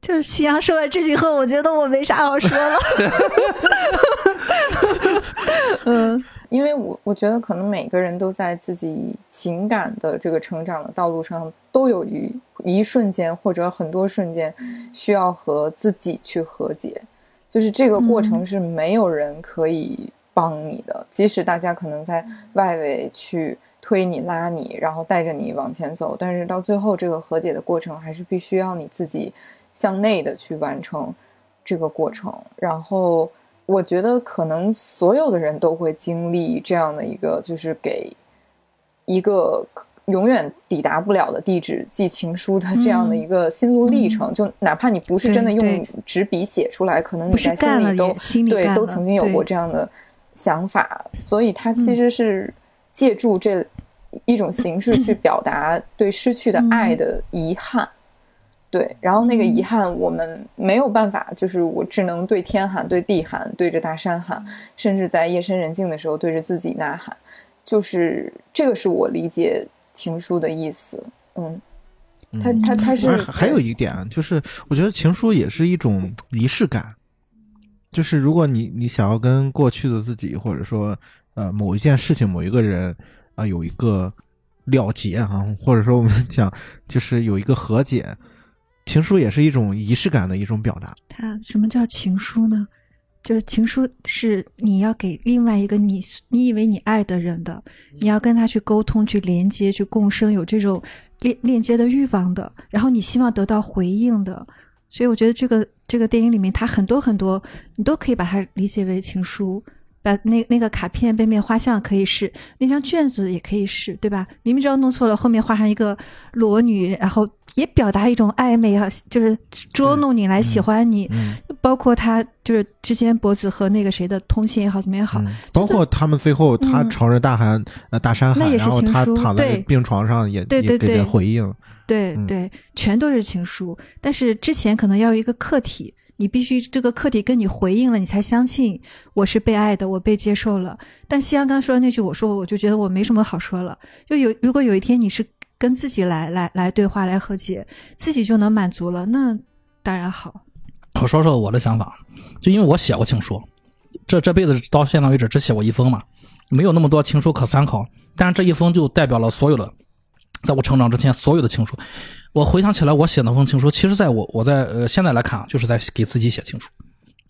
就是夕阳说完这句后，我觉得我没啥好说了。嗯，因为我我觉得可能每个人都在自己情感的这个成长的道路上，都有一一瞬间或者很多瞬间需要和自己去和解，就是这个过程嗯。是没有人可以帮你的，即使大家可能在外围去推你拉你，然后带着你往前走，但是到最后这个和解的过程还是必须要你自己向内的去完成这个过程，然后。我觉得可能所有的人都会经历这样的一个，就是给一个永远抵达不了的地址寄情书的这样的一个心路历程。就哪怕你不是真的用纸笔写出来，可能你在心里都对都曾经有过这样的想法，所以它嗯其实是借助这一种形式去 表达对失去的嗯爱的遗憾。对，然后那个遗憾，我们没有办法，就是我只能对天喊，对地喊，对着大山喊，甚至在夜深人静的时候对着自己呐喊，就是这个是我理解情书的意思。嗯，他他他是还还有一点啊，就是我觉得情书也是一种仪式感，就是如果你你想要跟过去的自己，或者说呃某一件事情、某一个人啊、有一个了结啊，或者说我们讲就是有一个和解，情书也是一种仪式感的一种表达。它什么叫情书呢？就是情书是你要给另外一个你你以为你爱的人的，你要跟他去沟通、去连接、去共生，有这种链链接的欲望的，然后你希望得到回应的。所以我觉得这个这个电影里面，它很多很多，你都可以把它理解为情书。把那那个卡片背面画像可以是，那张卷子也可以是，对吧？明明知道弄错了，后面画上一个裸女，然后也表达一种暧昧啊，就是捉弄你来喜欢你。嗯，包括他就是之前博子和那个谁的通信也好，怎么也好，嗯包括他们最后他嗯朝着大喊呃大山喊，那也是然后他躺在对病床上也对对也给对他回应。嗯对对，全都是情书。但是之前可能要有一个客体，你必须这个客体跟你回应了，你才相信我是被爱的，我被接受了。但西阳刚说的那句，我说我就觉得我没什么好说了。就有如果有一天你是跟自己来来来对话来和解，自己就能满足了，那当然好。我说说我的想法，就因为我写过情书，这这辈子到现在为止只写过一封嘛，没有那么多情书可参考。但是这一封就代表了所有的，在我成长之前所有的情书。我回想起来，我写那封情书，其实在我我在呃现在来看啊，就是在给自己写情书。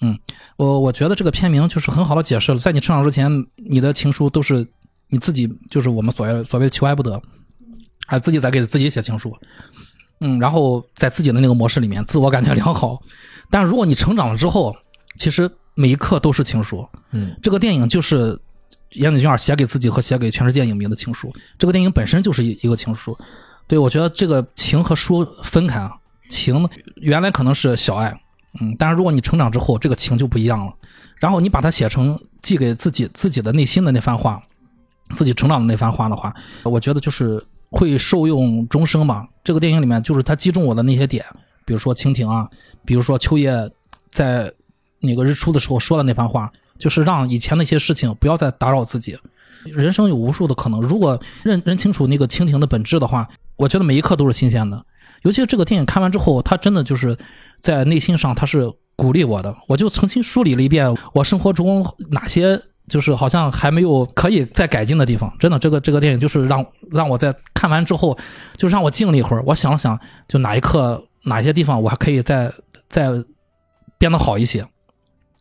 嗯，我我觉得这个片名就是很好的解释了，在你成长之前，你的情书都是你自己，就是我们所谓所谓的求爱不得，还自己在给自己写情书。嗯，然后在自己的那个模式里面，自我感觉良好。但如果你成长了之后，其实每一刻都是情书。嗯，这个电影就是岩井俊二写给自己和写给全世界影迷的情书。这个电影本身就是一一个情书。对我觉得这个情和书分开啊，情原来可能是小爱，嗯，但是如果你成长之后，这个情就不一样了。然后你把它写成寄给自己自己的内心的那番话，自己成长的那番话的话，我觉得就是会受用终生吧。这个电影里面就是它击中我的那些点，比如说蜻蜓啊，比如说秋叶在那个日出的时候说的那番话，就是让以前那些事情不要再打扰自己。人生有无数的可能，如果认认清楚那个蜻蜓的本质的话，我觉得每一刻都是新鲜的。尤其是这个电影看完之后，它真的就是在内心上它是鼓励我的。我就重新梳理了一遍我生活中哪些就是好像还没有可以再改进的地方。真的，这个这个电影就是让让我在看完之后，就让我静了一会儿，我想了想，就哪一刻哪些地方我还可以再再变得好一些。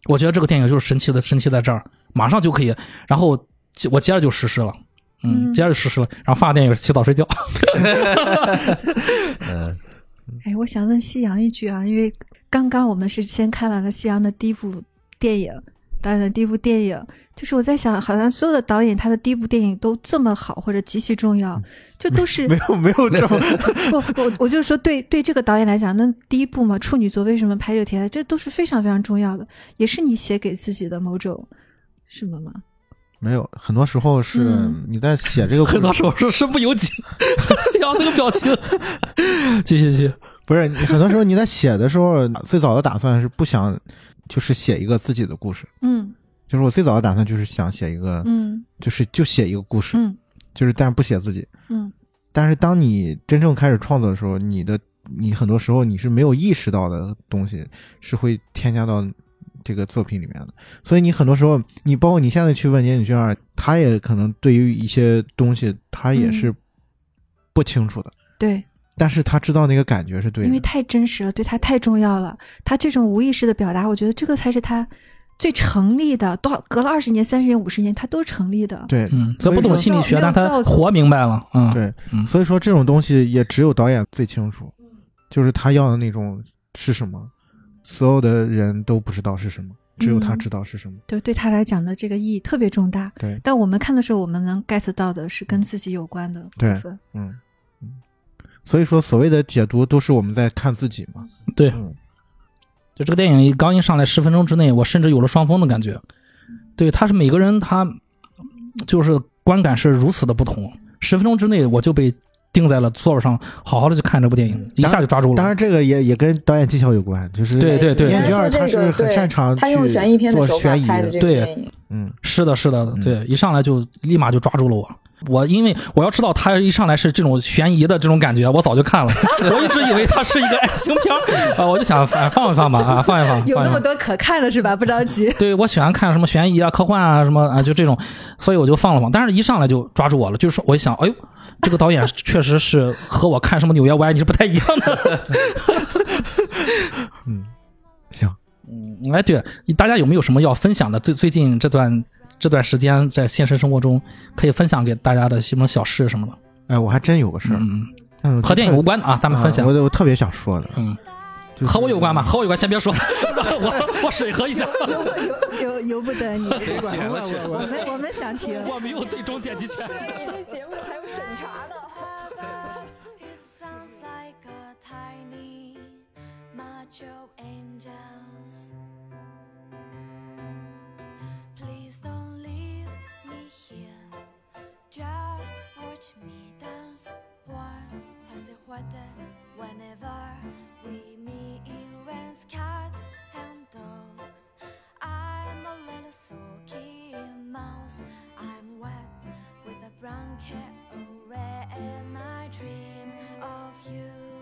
我觉得这个电影就是神奇的，神奇在这儿，马上就可以，然后我接着就实施了。嗯，嗯接着实施了，然后放下电影，洗澡睡觉。嗯，哎，我想问夕阳一句啊，因为刚刚我们是先看完了夕阳的第一部电影，导演的第一部电影，就是我在想，好像所有的导演他的第一部电影都这么好或者极其重要，就都是 没有没有这么不，我我就是说对对这个导演来讲，那第一部嘛，处女座为什么拍这个题材，这都是非常非常重要的，也是你写给自己的某种什么吗？没有，很多时候是嗯。你在写这个故事，很多时候是身不由己，夕阳那个表情。继续继续，不是你很多时候你在写的时候，最早的打算是不想就是写一个自己的故事，嗯。就是我最早的打算就是想写一个，嗯。就是就写一个故事，嗯。就是但是不写自己。嗯。但是当你真正开始创作的时候，你的你很多时候你是没有意识到的东西是会添加到这个作品里面的，所以你很多时候，你包括你现在去问岩井俊二，他也可能对于一些东西他也是不清楚的，对，但是他知道那个感觉是对的。因为太真实了，对他太重要了。他这种无意识的表达，我觉得这个才是他最成立的。多少隔了二十年、三十年、五十年，他都成立的。对，嗯，他不懂心理学，但他活明白了。嗯，对，嗯所以说这种东西也只有导演最清楚，就是他要的那种是什么，所有的人都不知道是什么，只有他嗯知道是什么。对，对他来讲的这个意义特别重大。对，但我们看的时候，我们能 get 到的是跟自己有关的部分。嗯嗯，所以说所谓的解读都是我们在看自己嘛。对，嗯，就这个电影刚一上来十分钟之内，我甚至有了双峰的感觉。对，他是每个人他就是观感是如此的不同，十分钟之内我就被定在了座位上，好好的去看这部电影，一下就抓住了。当然这个也也跟导演技巧有关，就是对对对燕应该说君儿他是很擅长他用悬疑片的手法做悬疑拍的这个对电影，嗯是的，是的，对，一上来就立马就抓住了我。我因为我要知道他一上来是这种悬疑的这种感觉，我早就看了。我一直以为它是一个爱情片儿啊，我就想放放一放吧啊，放一放。有那么多可看的是吧？不着急。对我喜欢看什么悬疑啊、科幻啊什么啊，就这种，所以我就放了放。但是一上来就抓住我了，就是说我一想，哎呦，这个导演确实是和我看什么《纽约我爱你》是不太一样的。嗯，行，嗯，哎，对，大家有没有什么要分享的？最最近这段这段时间在现实生活中可以分享给大家的什么小事什么的？哎，我还真有个事儿，嗯，嗯，和电影无关啊，咱们分享啊。我我特别想说的，嗯，就是和我有关吗？和我有关，先别说，我我审核一下。由由由不得你，剪了剪我们我们想听。我没有最终剪辑权。Macho angels. Please don't leave me here. Just watch me dance. Warm plastic water whenever we meet in rents, cats and dogs. I'm a little sulky mouse. I'm wet with a and I dream of you.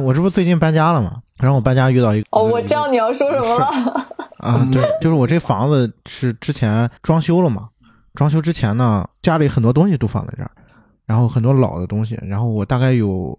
我这不最近搬家了嘛，然后我搬家遇到一个哦，我知道你要说什么了。啊，对，就是我这房子是之前装修了嘛，装修之前呢，家里很多东西都放在这儿，然后很多老的东西，然后我大概有，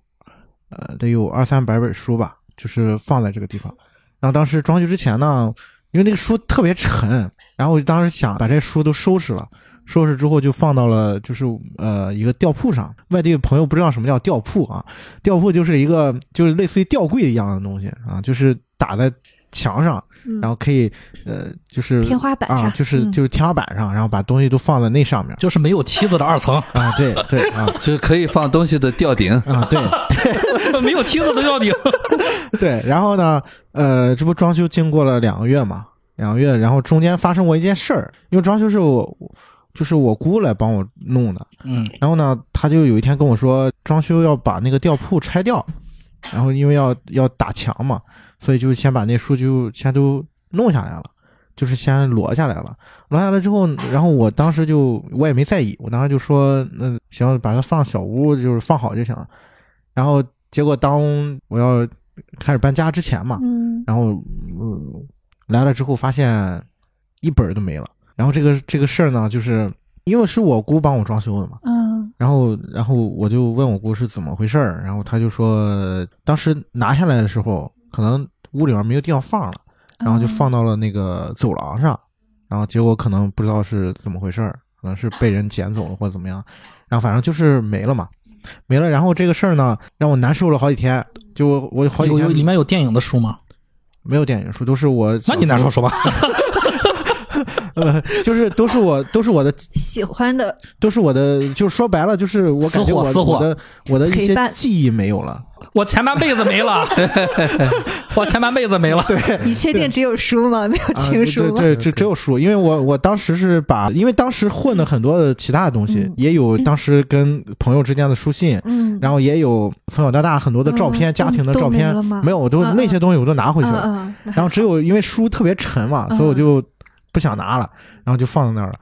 呃，得有二三百本书吧，就是放在这个地方。然后当时装修之前呢，因为那个书特别沉，然后我就当时想把这书都收拾了，收拾之后就放到了就是呃一个吊铺上。外地的朋友不知道什么叫吊铺啊，吊铺就是一个就是类似于吊柜一样的东西啊，就是打在墙上，嗯然后可以呃就是天花板上啊，就是嗯就是天花板上，然后把东西都放在那上面就是没有梯子的二层，啊，对对啊 就是可以放东西的吊顶。啊对 没有梯子的吊顶。对，然后呢，呃，这不装修经过了两个月嘛，两个月，然后中间发生过一件事儿，因为装修是我就是我姑来帮我弄的，嗯然后呢，他就有一天跟我说，装修要把那个吊铺拆掉，然后因为要要打墙嘛，所以就先把那书就先都弄下来了，就是先摞下来了。摞下来之后，然后我当时就我也没在意，我当时就说，那行，把它放小屋，就是放好就行了。然后结果当我要开始搬家之前嘛，嗯然后嗯来了之后发现一本都没了。然后这个这个事儿呢，就是因为是我姑帮我装修的嘛，嗯然后，然后我就问我姑是怎么回事儿，然后她就说，当时拿下来的时候，可能屋里面没有地方放了，然后就放到了那个走廊上，然然后结果可能不知道是怎么回事儿，可能是被人捡走了或者怎么样，然后反正就是没了嘛，没了。然后这个事儿呢，让我难受了好几天，就我我好几有有里面有电影的书吗？没有电影书，都是我那你难受说吧。呃，就是都是我都是我的喜欢的都是我的，就是说白了，就是我感觉我我的我的一些记忆没有了。我前半辈子没了，我前半辈子没了。对，你确定只有书吗？没有啊，情书吗？对对，只只有书，因为我我当时是把，因为当时混了很多的其他的东西，嗯也有当时跟朋友之间的书信，嗯，然后也有从小到大很多的照片，嗯家庭的照片都没，没有，我都、那些东西我都拿回去了。嗯嗯，然后只有因为书特别沉嘛，嗯所以我就不想拿了，然后就放在那儿了。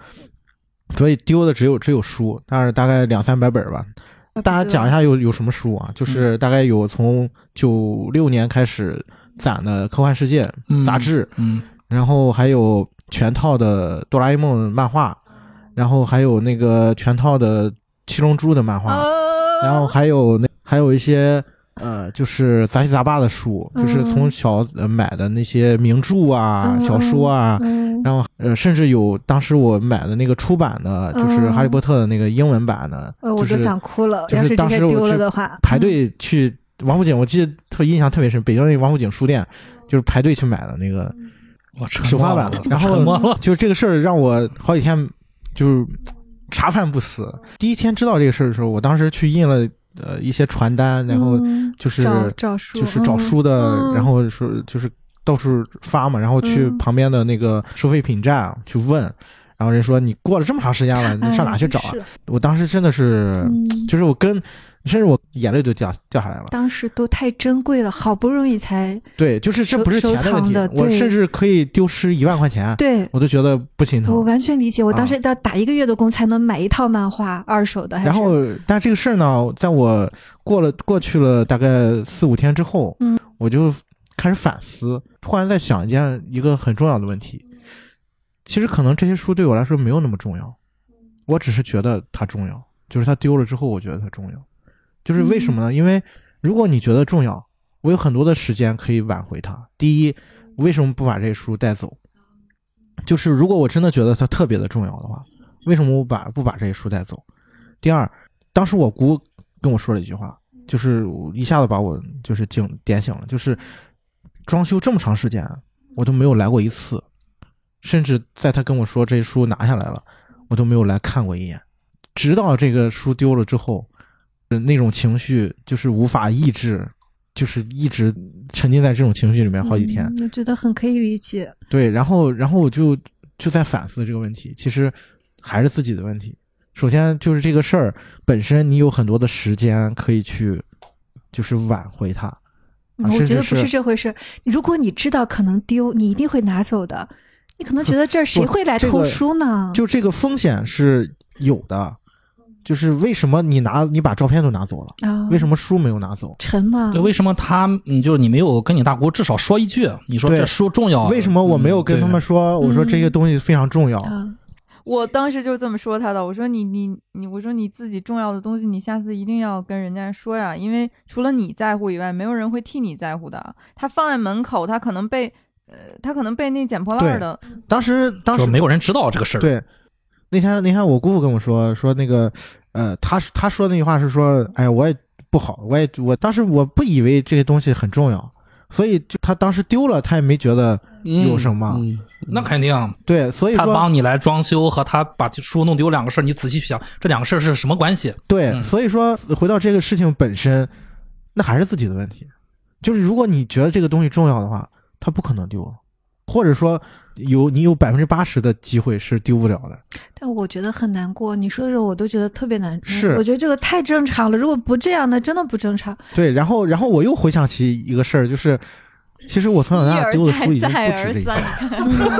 所以丢的只有只有书，但是大概两三百本吧。那大家讲一下有有什么书啊？就是大概有从九六年开始攒的《科幻世界》嗯杂志，嗯，然后还有全套的哆啦 A 梦漫画，然后还有那个全套的七龙珠的漫画，哦然后还有那还有一些呃，就是杂七杂八的书，就是从小呃买的那些名著啊、嗯小说啊，嗯然后呃，甚至有当时我买的那个出版的，就是嗯《哈利波特》的那个英文版的，呃，我都就是想哭了。就是要是这些当时我去丢了的话，排队去王府井，我记得特印象特别深，北京那个王府井书店，就是排队去买的那个我沉首发版的，然。后就这个事儿让我好几天就是茶饭不思。第一天知道这个事儿的时候，我当时去印了呃一些传单，然后嗯就是找找书，就是找书的，嗯。然后说就是到处发嘛，然后去嗯。旁边的那个收废品站去问，然后人说你过了这么长时间了，你上哪去找啊？哎我当时真的是，嗯。就是我跟，甚至我眼泪都掉掉下来了。当时都太珍贵了，好不容易才对，就是这不是钱的问题我甚至可以丢失一万块钱，对。我都觉得不心疼我。完全理解，我当啊时要打一个月的工才能买一套漫画，二手的。然后，但这个事儿呢，在我过了过去了大概四五天之后，嗯，我就开始反思，突然在想一件一个很重要的问题。其实可能这些书对我来说没有那么重要，我只是觉得它重要，就是它丢了之后，我觉得它重要。就是为什么呢？因为如果你觉得重要，我有很多的时间可以挽回它。第一，为什么不把这些书带走？就是如果我真的觉得它特别的重要的话，为什么我把不把这些书带走？第二，当时我姑跟我说了一句话，就是一下子把我就是警点醒了，就是装修这么长时间，我都没有来过一次，甚至在他跟我说这些书拿下来了，我都没有来看过一眼，直到这个书丢了之后，呃那种情绪就是无法抑制，就是一直沉浸在这种情绪里面好几天。嗯我觉得很可以理解。对，然后然后我就就在反思这个问题，其实还是自己的问题。首先就是这个事儿本身，你有很多的时间可以去，就是挽回它。我觉得不是是这回事。如果你知道可能丢，你一定会拿走的。你可能觉得这儿 谁会来偷这个书呢？就这个风险是有的，就是为什么你拿你把照片都拿走了，啊，为什么书没有拿走？沉嘛？对，为什么他你，就是你没有跟你大姑至少说一句，你说这书重要？为什么我没有跟他们嗯说？我说这些东西非常重要。啊，我当时就是这么说他的，我说你你你，我说你自己重要的东西，你下次一定要跟人家说呀，因为除了你在乎以外，没有人会替你在乎的。他放在门口，他可能被呃，他可能被那捡破烂儿的，当时当时没有人知道这个事儿？，对，那天那天我姑父跟我说说那个，呃，他他说那句话是说，哎呀，我也不好，我也我当时我不以为这些东西很重要，所以就他当时丢了，他也没觉得有什么。嗯那肯定，对，所以他说帮你来装修和他把书弄丢两个事儿，你仔细去想，这两个事儿是什么关系？对，嗯所以说回到这个事情本身，那还是自己的问题。就是如果你觉得这个东西重要的话，它不可能丢，或者说有你有百分之八十的机会是丢不了的。但我觉得很难过。你说的时候，我都觉得特别难。是我觉得这个太正常了。如果不这样，那真的不正常。对，然后然后我又回想起一个事儿，就是其实我从小到大丢的书已经不止这一三些，，你 看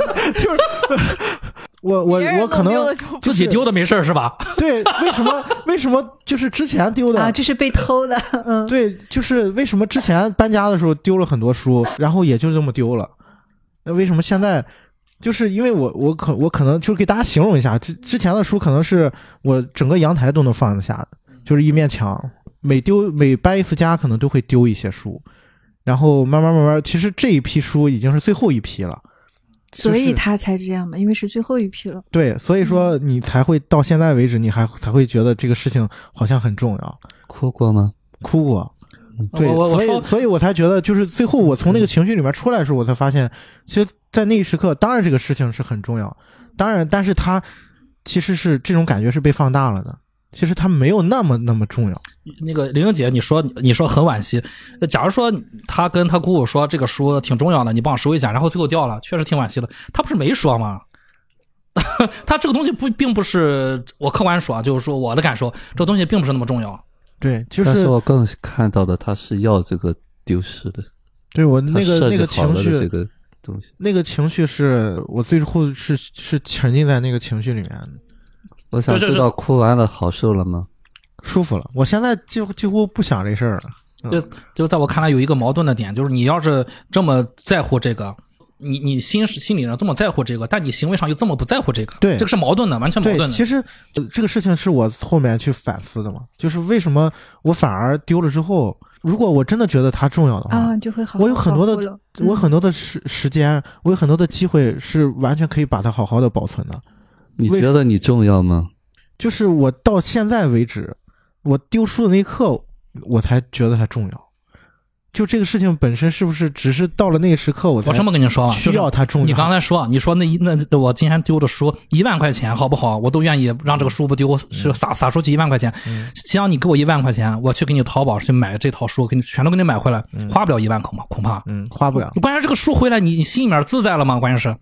我我我可能自己丢的没事儿是吧？对为什么为什么就是之前丢的啊，这是被偷的。嗯，对，就是为什么之前搬家的时候丢了很多书，然后也就这么丢了。那为什么现在？就是因为我我可我可能就是给大家形容一下，之之前的书可能是我整个阳台都能放得下的，就是一面墙。每丢每搬一次家，可能都会丢一些书，然后慢慢慢慢，其实这一批书已经是最后一批了。所以他才这样嘛，因为是最后一批了。对，所以说你才会到现在为止，你还才会觉得这个事情好像很重要，哭过吗？哭过。对，所以我我所以所以我才觉得，就是最后我从那个情绪里面出来的时候，我才发现，其实，在那一时刻，当然这个事情是很重要，当然，但是他其实是这种感觉是被放大了的，其实他没有那么那么重要。那个玲玲姐，你说你说很惋惜。呃假如说他跟他姑姑说这个书挺重要的，你帮我收一下，然后最后掉了，确实挺惋惜的。他不是没说吗？他这个东西不并不是我客观说啊，就是说我的感受，这个东西并不是那么重要。对，就但是是我更看到的他是要这个丢失的，对我那个那个情绪，这个东西。那个情绪是我最后是是沉浸在那个情绪里面，我想知道哭完了好受了吗？舒服了。我现在几乎几乎不想这事儿了。嗯就就在我看来有一个矛盾的点，就是你要是这么在乎这个，你你心是心理上这么在乎这个，但你行为上又这么不在乎这个，对这个是矛盾的，完全矛，盾的。其实呃这个事情是我后面去反思的嘛，就是为什么我反而丢了之后，如果我真的觉得它重要的话，啊，就会好好我有很多的我很多的时时间，我有很多的机会是完全可以把它好好的保存的。你觉得你重要吗？就是我到现在为止，我丢书的那一刻，我才觉得它重要。就这个事情本身是不是只是到了那个时刻，我才我这么跟你说吧，需要就是它重要？你刚才说，你说那一那我今天丢的书一万块钱，好不好？我都愿意让这个书不丢，是撒撒出去一万块钱。嗯只要你给我一万块钱，我去给你淘宝去买这套书，给你全都给你买回来，嗯花不了一万恐怕恐怕。嗯花不了。关键这个书回来，你你心里面自在了吗？关键是，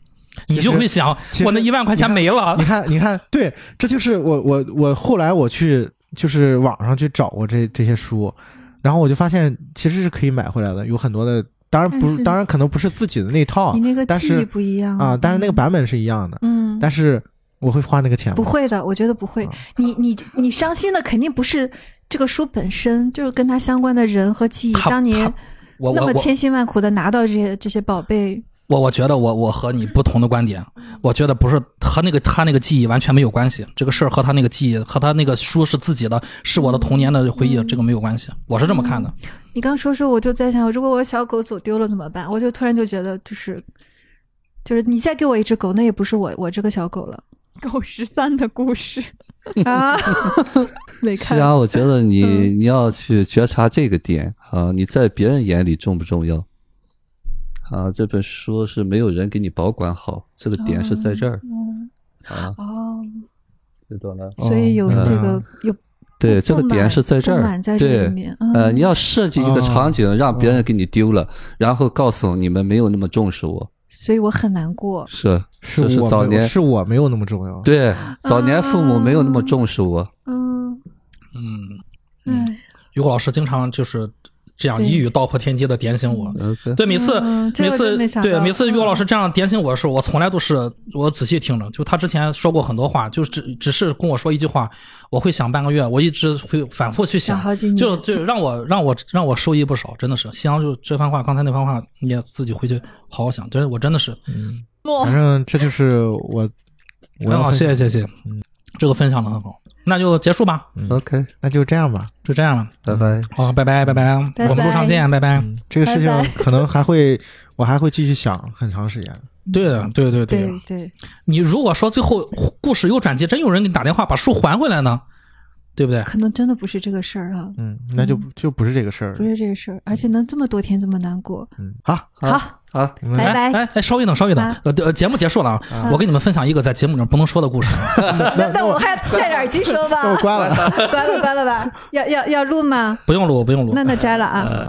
你就会想我那一万块钱没了你。看，你看，对，这就是我我我后来我去就是网上去找过这这些书，然后我就发现其实是可以买回来的，有很多的，当然不是，当然可能不是自己的那套你那个但是记忆不一样啊，但是那个嗯版本是一样的，嗯，但是我会花那个钱吗不会的，我觉得不会啊。你你你伤心的肯定不是这个书本身，就是跟它相关的人和记忆。当年那么千辛万苦的拿到这些这些宝贝，我我觉得我我和你不同的观点，我觉得不是和那个他那个记忆完全没有关系，这个事儿和他那个记忆和他那个书是自己的，是我的童年的回忆，嗯这个没有关系，我是这么看的。你刚说说，我就在想，如果我小狗走丢了怎么办？我就突然就觉得，就是就是你再给我一只狗，那也不是我我这个小狗了狗十三的故事，啊，没看。是啊我觉得你、嗯你要去觉察这个点啊，你在别人眼里重不重要？啊，这本书是没有人给你保管好，这个点是在这儿嗯啊，哦，知道了？所以有哦这个有对，这个点是在这儿，在这对里。面。呃，嗯你要设计一个场景，让别人给你丢了，然后告诉你们没有那么重视我，所以我很难过。是是是我没有早年是我没有那么重要，对早年父母没有那么重视我，嗯，嗯，嗯，于果老师经常就是这样一语道破天机的点醒我。对，每次、每次对每次于果嗯老师这样点醒我的时候，我从来都是我仔细听着。就他之前说过很多话，就只只是跟我说一句话，我会想半个月，我一直会反复去想，就就让我让我让我受益不少，真的是。夕阳就这番话，刚才那番话，你也自己回去好好想，真的我真的是。嗯，反正这就是我我很好，谢谢谢谢，嗯。这个分享的很好，那就结束吧，OK，那就这样吧。就这样了，拜拜。好，拜拜拜拜，拜我们路上见，拜拜。嗯，这个事情可能还会，我还会继续想很长时间。对的，对对对对，你如果说最后故事有转机，真有人给你打电话把书还回来呢，对不对？可能真的不是这个事儿啊，嗯，那就就不是这个事儿。不是这个事儿，而且能这么多天这么难过。嗯，好，好，好，我们拜拜哎哎哎，稍微等，稍微等啊，呃，呃节目结束了啊，我给你们分享一个在节目里不能说的故事。那那我还戴着耳机说吧我，关了。关了关了吧？要要要录吗？不用录，不用录那。那摘了啊。